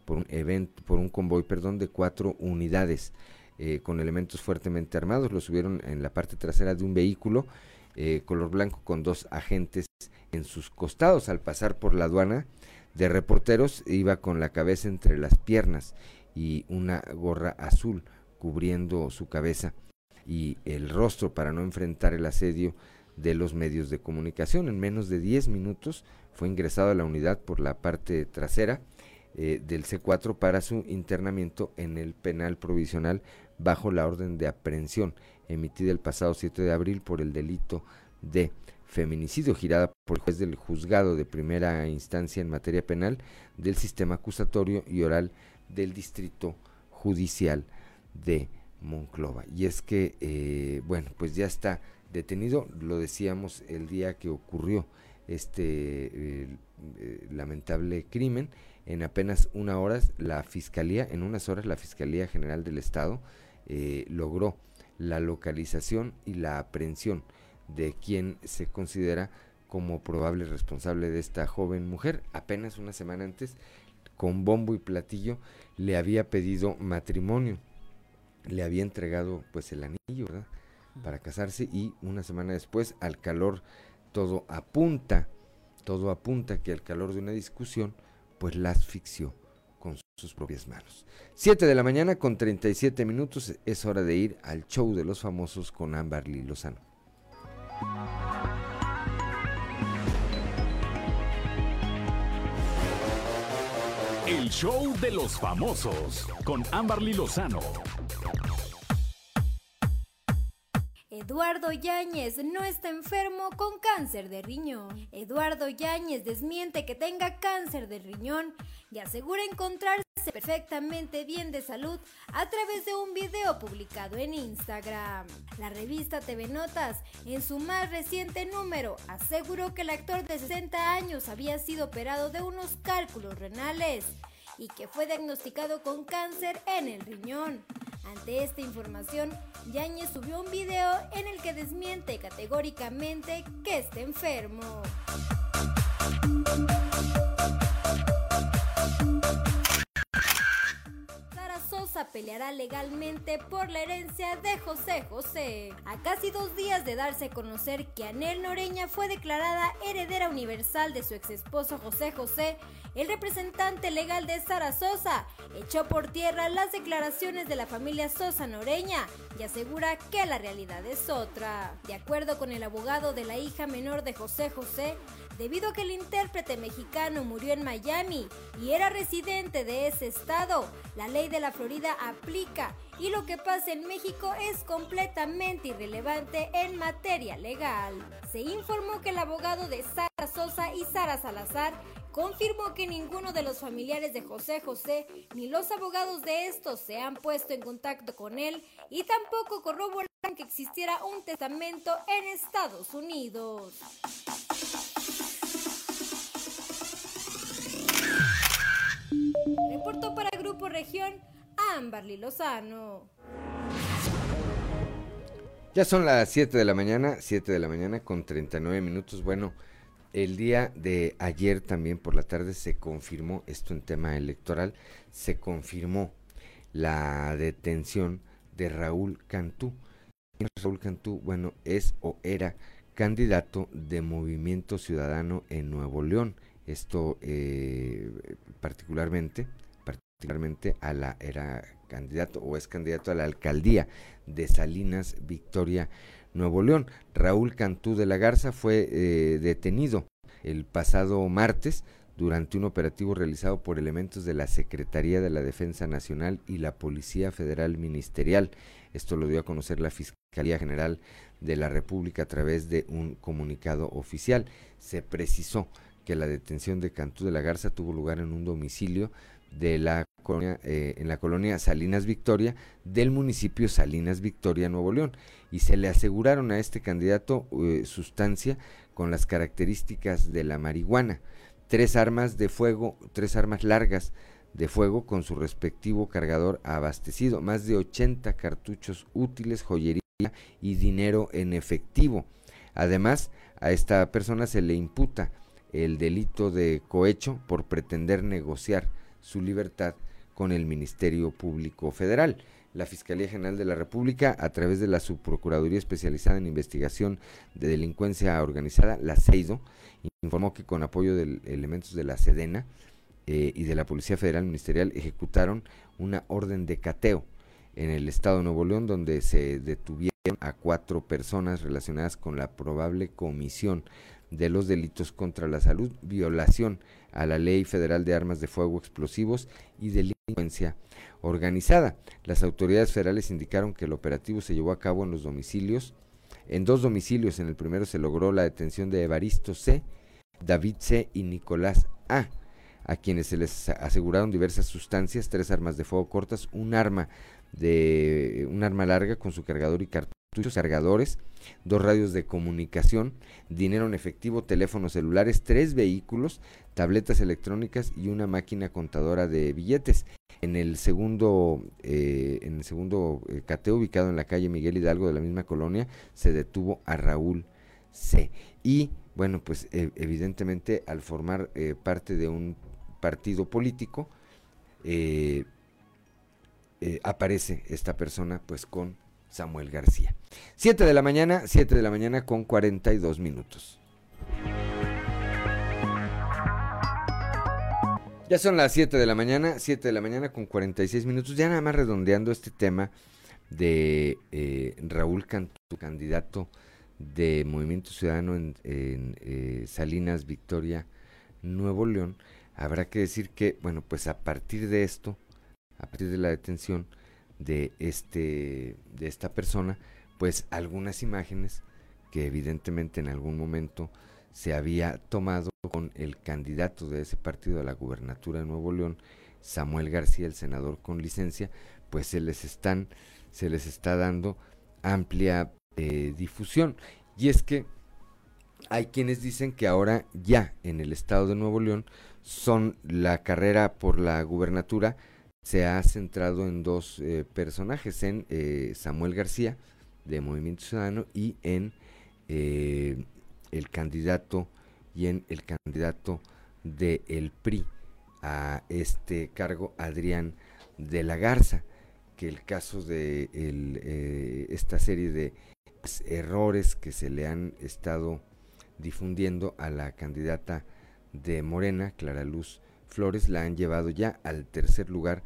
por un evento, por un convoy, perdón, de cuatro unidades eh, con elementos fuertemente armados. Lo subieron en la parte trasera de un vehículo eh, color blanco con dos agentes en sus costados. Al pasar por la aduana de reporteros iba con la cabeza entre las piernas y una gorra azul cubriendo su cabeza y el rostro para no enfrentar el asedio de los medios de comunicación. En menos de 10 minutos fue ingresado a la unidad por la parte trasera eh, del C4 para su internamiento en el penal provisional bajo la orden de aprehensión emitida el pasado 7 de abril por el delito de feminicidio girada por el juez del juzgado de primera instancia en materia penal del sistema acusatorio y oral del distrito judicial de Monclova. Y es que, eh, bueno, pues ya está detenido, lo decíamos el día que ocurrió este eh, eh, lamentable crimen, en apenas una hora la Fiscalía, en unas horas la Fiscalía General del Estado logró la localización y la aprehensión de quien se considera como probable responsable de esta joven mujer. Apenas una semana antes, con bombo y platillo, le había pedido matrimonio le había entregado pues el anillo, ¿verdad? Para casarse y una semana después, al calor, todo apunta, todo apunta que al calor de una discusión, pues la asfixió con sus propias manos. Siete de la mañana con 37 minutos, es hora de ir al show de los famosos con Amberly Lozano. Show de los famosos con Amberly Lozano Eduardo Yáñez no está enfermo con cáncer de riñón. Eduardo Yáñez desmiente que tenga cáncer de riñón y asegura encontrarse perfectamente bien de salud a través de un video publicado en Instagram. La revista TV Notas, en su más reciente número, aseguró que el actor de 60 años había sido operado de unos cálculos renales y que fue diagnosticado con cáncer en el riñón. Ante esta información, Yáñez subió un video en el que desmiente categóricamente que esté enfermo. Peleará legalmente por la herencia de José José. A casi dos días de darse a conocer que Anel Noreña fue declarada heredera universal de su ex esposo José José, el representante legal de Sara Sosa echó por tierra las declaraciones de la familia Sosa Noreña y asegura que la realidad es otra. De acuerdo con el abogado de la hija menor de José José, debido a que el intérprete mexicano murió en Miami y era residente de ese estado. La ley de la Florida aplica y lo que pasa en México es completamente irrelevante en materia legal. Se informó que el abogado de Sara Sosa y Sara Salazar confirmó que ninguno de los familiares de José José ni los abogados de estos se han puesto en contacto con él y tampoco corroboran que existiera un testamento en Estados Unidos. Reportó para Grupo Región Amberly Lozano. Ya son las 7 de la mañana, 7 de la mañana con 39 minutos. Bueno, el día de ayer también por la tarde se confirmó, esto en tema electoral, se confirmó la detención de Raúl Cantú. Raúl Cantú, bueno, es o era candidato de Movimiento Ciudadano en Nuevo León. Esto eh, particularmente, particularmente a la, era candidato o es candidato a la alcaldía de Salinas, Victoria, Nuevo León. Raúl Cantú de la Garza fue eh, detenido el pasado martes durante un operativo realizado por elementos de la Secretaría de la Defensa Nacional y la Policía Federal Ministerial. Esto lo dio a conocer la Fiscalía General de la República a través de un comunicado oficial. Se precisó que la detención de Cantú de la Garza tuvo lugar en un domicilio de la colonia, eh, en la colonia Salinas Victoria del municipio Salinas Victoria, Nuevo León, y se le aseguraron a este candidato eh, sustancia con las características de la marihuana, tres armas de fuego, tres armas largas de fuego con su respectivo cargador abastecido, más de 80 cartuchos útiles, joyería y dinero en efectivo. Además, a esta persona se le imputa el delito de cohecho por pretender negociar su libertad con el Ministerio Público Federal. La Fiscalía General de la República, a través de la Subprocuraduría Especializada en Investigación de Delincuencia Organizada, la CEIDO, informó que con apoyo de elementos de la SEDENA eh, y de la Policía Federal Ministerial ejecutaron una orden de cateo en el estado de Nuevo León, donde se detuvieron a cuatro personas relacionadas con la probable comisión de los delitos contra la salud, violación a la Ley Federal de Armas de Fuego Explosivos y delincuencia organizada. Las autoridades federales indicaron que el operativo se llevó a cabo en los domicilios, en dos domicilios. En el primero se logró la detención de Evaristo C., David C. y Nicolás A., a quienes se les aseguraron diversas sustancias, tres armas de fuego cortas, un arma de un arma larga con su cargador y cartuchos cargadores, dos radios de comunicación, dinero en efectivo, teléfonos celulares, tres vehículos, tabletas electrónicas y una máquina contadora de billetes. En el segundo, eh, en el segundo eh, cateo ubicado en la calle Miguel Hidalgo de la misma colonia, se detuvo a Raúl C. Y bueno, pues e, evidentemente al formar eh, parte de un partido político, aparece esta persona pues con Samuel García. 7 de la mañana, 7 de la mañana con 42 minutos. Ya son las 7 de la mañana, 7 de la mañana con 46 minutos, ya nada más redondeando este tema de eh, Raúl Cantú, candidato de Movimiento Ciudadano en, eh, Salinas, Victoria, Nuevo León. Habrá que decir que, bueno, pues a partir de esto, a partir de la detención de, este, de esta persona, pues algunas imágenes que evidentemente en algún momento se había tomado con el candidato de ese partido a la gubernatura de Nuevo León, Samuel García, el senador con licencia, pues se les están, se les está dando amplia eh, difusión. Y es que hay quienes dicen que ahora ya en el estado de Nuevo León son la carrera por la gubernatura se ha centrado en dos eh, personajes, en eh, Samuel García de Movimiento Ciudadano y en el candidato y en el candidato del el PRI a este cargo, Adrián de la Garza, que el caso de eh, esta serie de errores que se le han estado difundiendo a la candidata de Morena, Clara Luz Flores, la han llevado ya al tercer lugar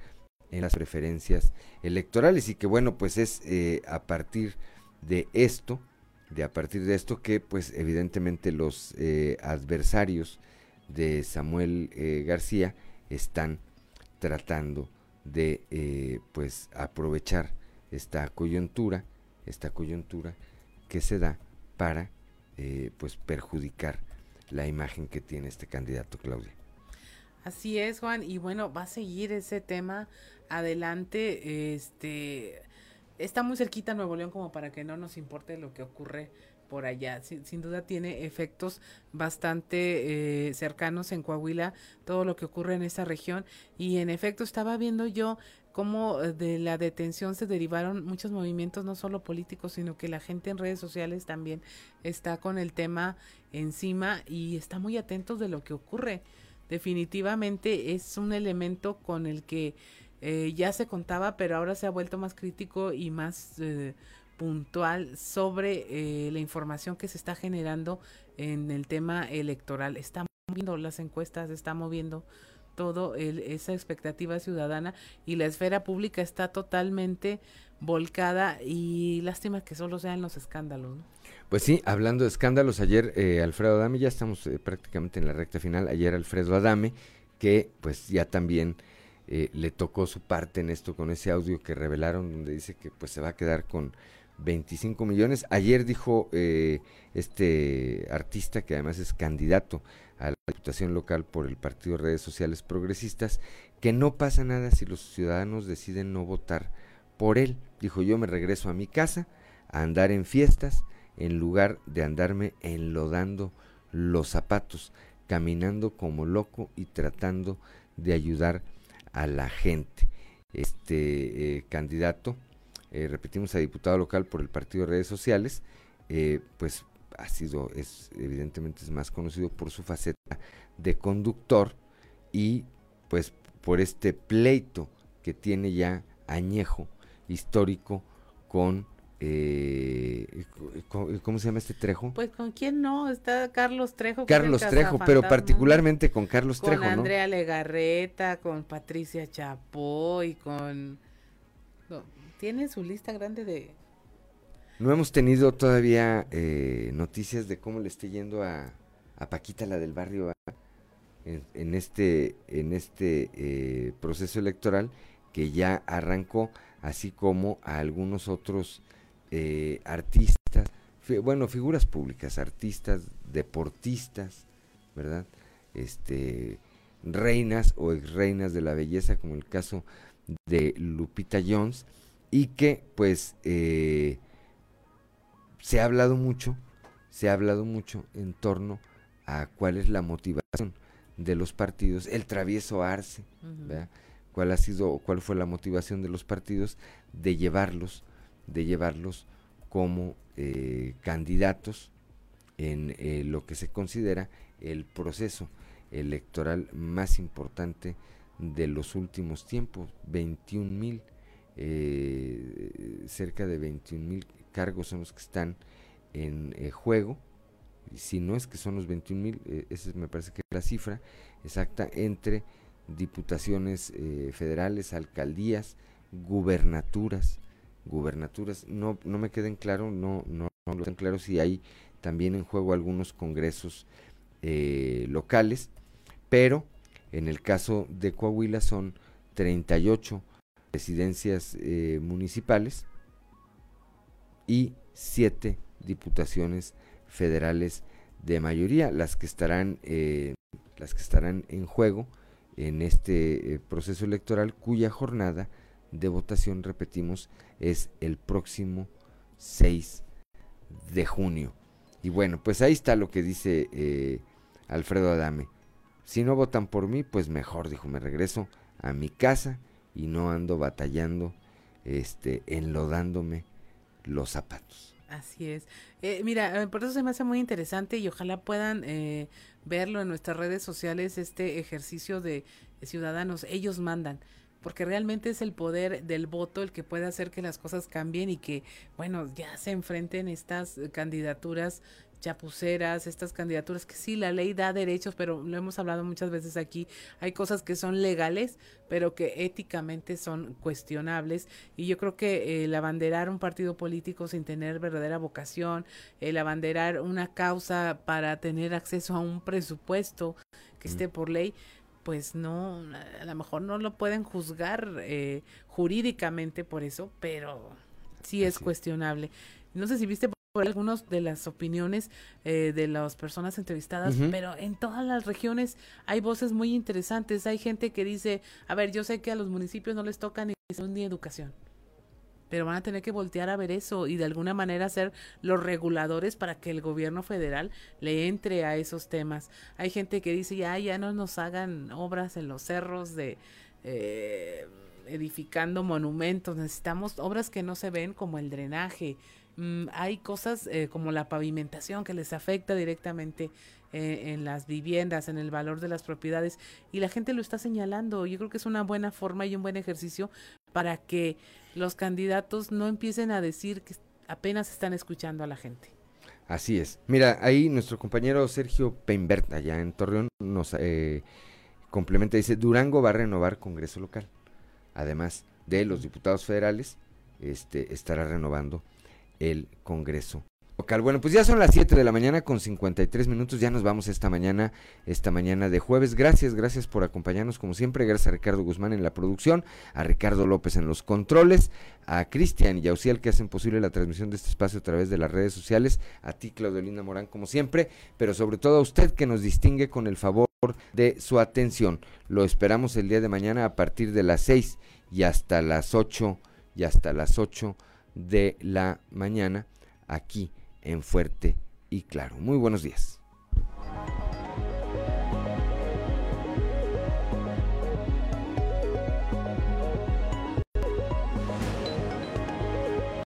en las preferencias electorales y que bueno, pues es eh, a partir de esto de a partir de esto que pues evidentemente los eh, adversarios de Samuel eh, García están tratando de pues aprovechar esta coyuntura esta coyuntura que se da para pues perjudicar la imagen que tiene este candidato Claudia así es Juan y bueno va a seguir ese tema adelante este está muy cerquita Nuevo León como para que no nos importe lo que ocurre por allá. Sin, duda tiene efectos bastante eh, cercanos en Coahuila, todo lo que ocurre en esa región. Y en efecto estaba viendo yo cómo eh, de la detención se derivaron muchos movimientos, no solo políticos, sino que la gente en redes sociales también está con el tema encima y está muy atentos de lo que ocurre. Definitivamente es un elemento con el que eh, ya se contaba, pero ahora se ha vuelto más crítico y más eh, puntual sobre eh, la información que se está generando en el tema electoral. Está moviendo las encuestas, está moviendo todo esa expectativa ciudadana y la esfera pública está totalmente volcada y lástima que solo sean los escándalos. Pues sí, hablando de escándalos, ayer Alfredo Adame, ya estamos prácticamente en la recta final, ayer Alfredo Adame, que pues ya también eh, le tocó su parte en esto con ese audio que revelaron donde dice que pues se va a quedar con 25 millones. Ayer dijo eh, este artista que además es candidato a la diputación local por el Partido Redes Sociales Progresistas que no pasa nada si los ciudadanos deciden no votar por él. Dijo, yo me regreso a mi casa a andar en fiestas en lugar de andarme enlodando los zapatos, caminando como loco y tratando de ayudar a la gente. Este eh, candidato, eh, repetimos, a diputado local por el Partido de Redes Sociales, eh, pues ha sido, es evidentemente es más conocido por su faceta de conductor y pues por este pleito que tiene ya añejo histórico con eh, ¿cómo se llama este Trejo? Pues con quién no, está Carlos Trejo. Carlos Trejo, pero particularmente con Carlos Trejo, Con Andrea Legarreta, con Patricia Chapoy, con... tiene su lista grande de... No hemos tenido todavía eh, noticias de cómo le esté yendo a, a Paquita, la del barrio, en, este, en este eh, proceso electoral que ya arrancó, así como a algunos otros eh, artistas, bueno, figuras públicas, artistas, deportistas, ¿verdad? Este, reinas o ex reinas de la belleza, como el caso de Lupita Jones, y que pues eh, se ha hablado mucho, se ha hablado mucho en torno a cuál es la motivación de los partidos, el travieso Arce, cuál ha sido, cuál fue la motivación de los partidos de llevarlos de llevarlos como eh, candidatos en eh, lo que se considera el proceso electoral más importante de los últimos tiempos, 21 mil, eh, cerca de 21 mil cargos son los que están en juego, y si no es que son los 21 mil, esa me parece que es la cifra exacta entre diputaciones federales, alcaldías, gubernaturas, gubernaturas. No, no me queden claro, no, no, no lo tengo claro si hay también en juego algunos congresos eh, locales, pero en el caso de Coahuila son 38 residencias eh, municipales y 7 diputaciones federales de mayoría, las que estarán, eh, las que estarán en juego en este proceso electoral cuya jornada de votación, repetimos, es el próximo 6 de junio. Y bueno, pues ahí está lo que dice eh, Alfredo Adame. Si no votan por mí, pues mejor, dijo, me regreso a mi casa y no ando batallando, este, enlodándome los zapatos. Así es. Eh, mira, eh, por eso se me hace muy interesante y ojalá puedan verlo en nuestras redes sociales, este ejercicio de ciudadanos. Ellos mandan porque realmente es el poder del voto el que puede hacer que las cosas cambien y que, bueno, ya se enfrenten estas eh, candidaturas chapuceras, estas candidaturas que sí, la ley da derechos, pero lo hemos hablado muchas veces aquí, hay cosas que son legales, pero que éticamente son cuestionables. Y yo creo que el abanderar un partido político sin tener verdadera vocación, el abanderar una causa para tener acceso a un presupuesto que esté por ley, pues no, a lo mejor no lo pueden juzgar eh, jurídicamente por eso, pero sí es cuestionable. No sé si viste por algunas de las opiniones eh, de las personas entrevistadas, pero en todas las regiones hay voces muy interesantes. Hay gente que dice, a ver, yo sé que a los municipios no les toca ni, ni educación pero van a tener que voltear a ver eso y de alguna manera ser los reguladores para que el gobierno federal le entre a esos temas. Hay gente que dice, ya, ya no nos hagan obras en los cerros de... Eh, edificando monumentos, necesitamos obras que no se ven como el drenaje, mm, hay cosas eh, como la pavimentación que les afecta directamente eh, en las viviendas, en el valor de las propiedades y la gente lo está señalando. Yo creo que es una buena forma y un buen ejercicio para que los candidatos no empiecen a decir que apenas están escuchando a la gente. Así es. Mira, ahí nuestro compañero Sergio Peinbert, allá en Torreón, nos eh, complementa, dice, Durango va a renovar Congreso local. Además de los diputados federales, este, estará renovando el Congreso bueno, pues ya son las 7 de la mañana con 53 minutos, ya nos vamos esta mañana, esta mañana de jueves. Gracias, gracias por acompañarnos como siempre, gracias a Ricardo Guzmán en la producción, a Ricardo López en los controles, a Cristian y a Uciel que hacen posible la transmisión de este espacio a través de las redes sociales, a ti Claudio Linda Morán como siempre, pero sobre todo a usted que nos distingue con el favor de su atención. Lo esperamos el día de mañana a partir de las 6 y hasta las 8 y hasta las 8 de la mañana aquí en Fuerte y Claro. Muy buenos días.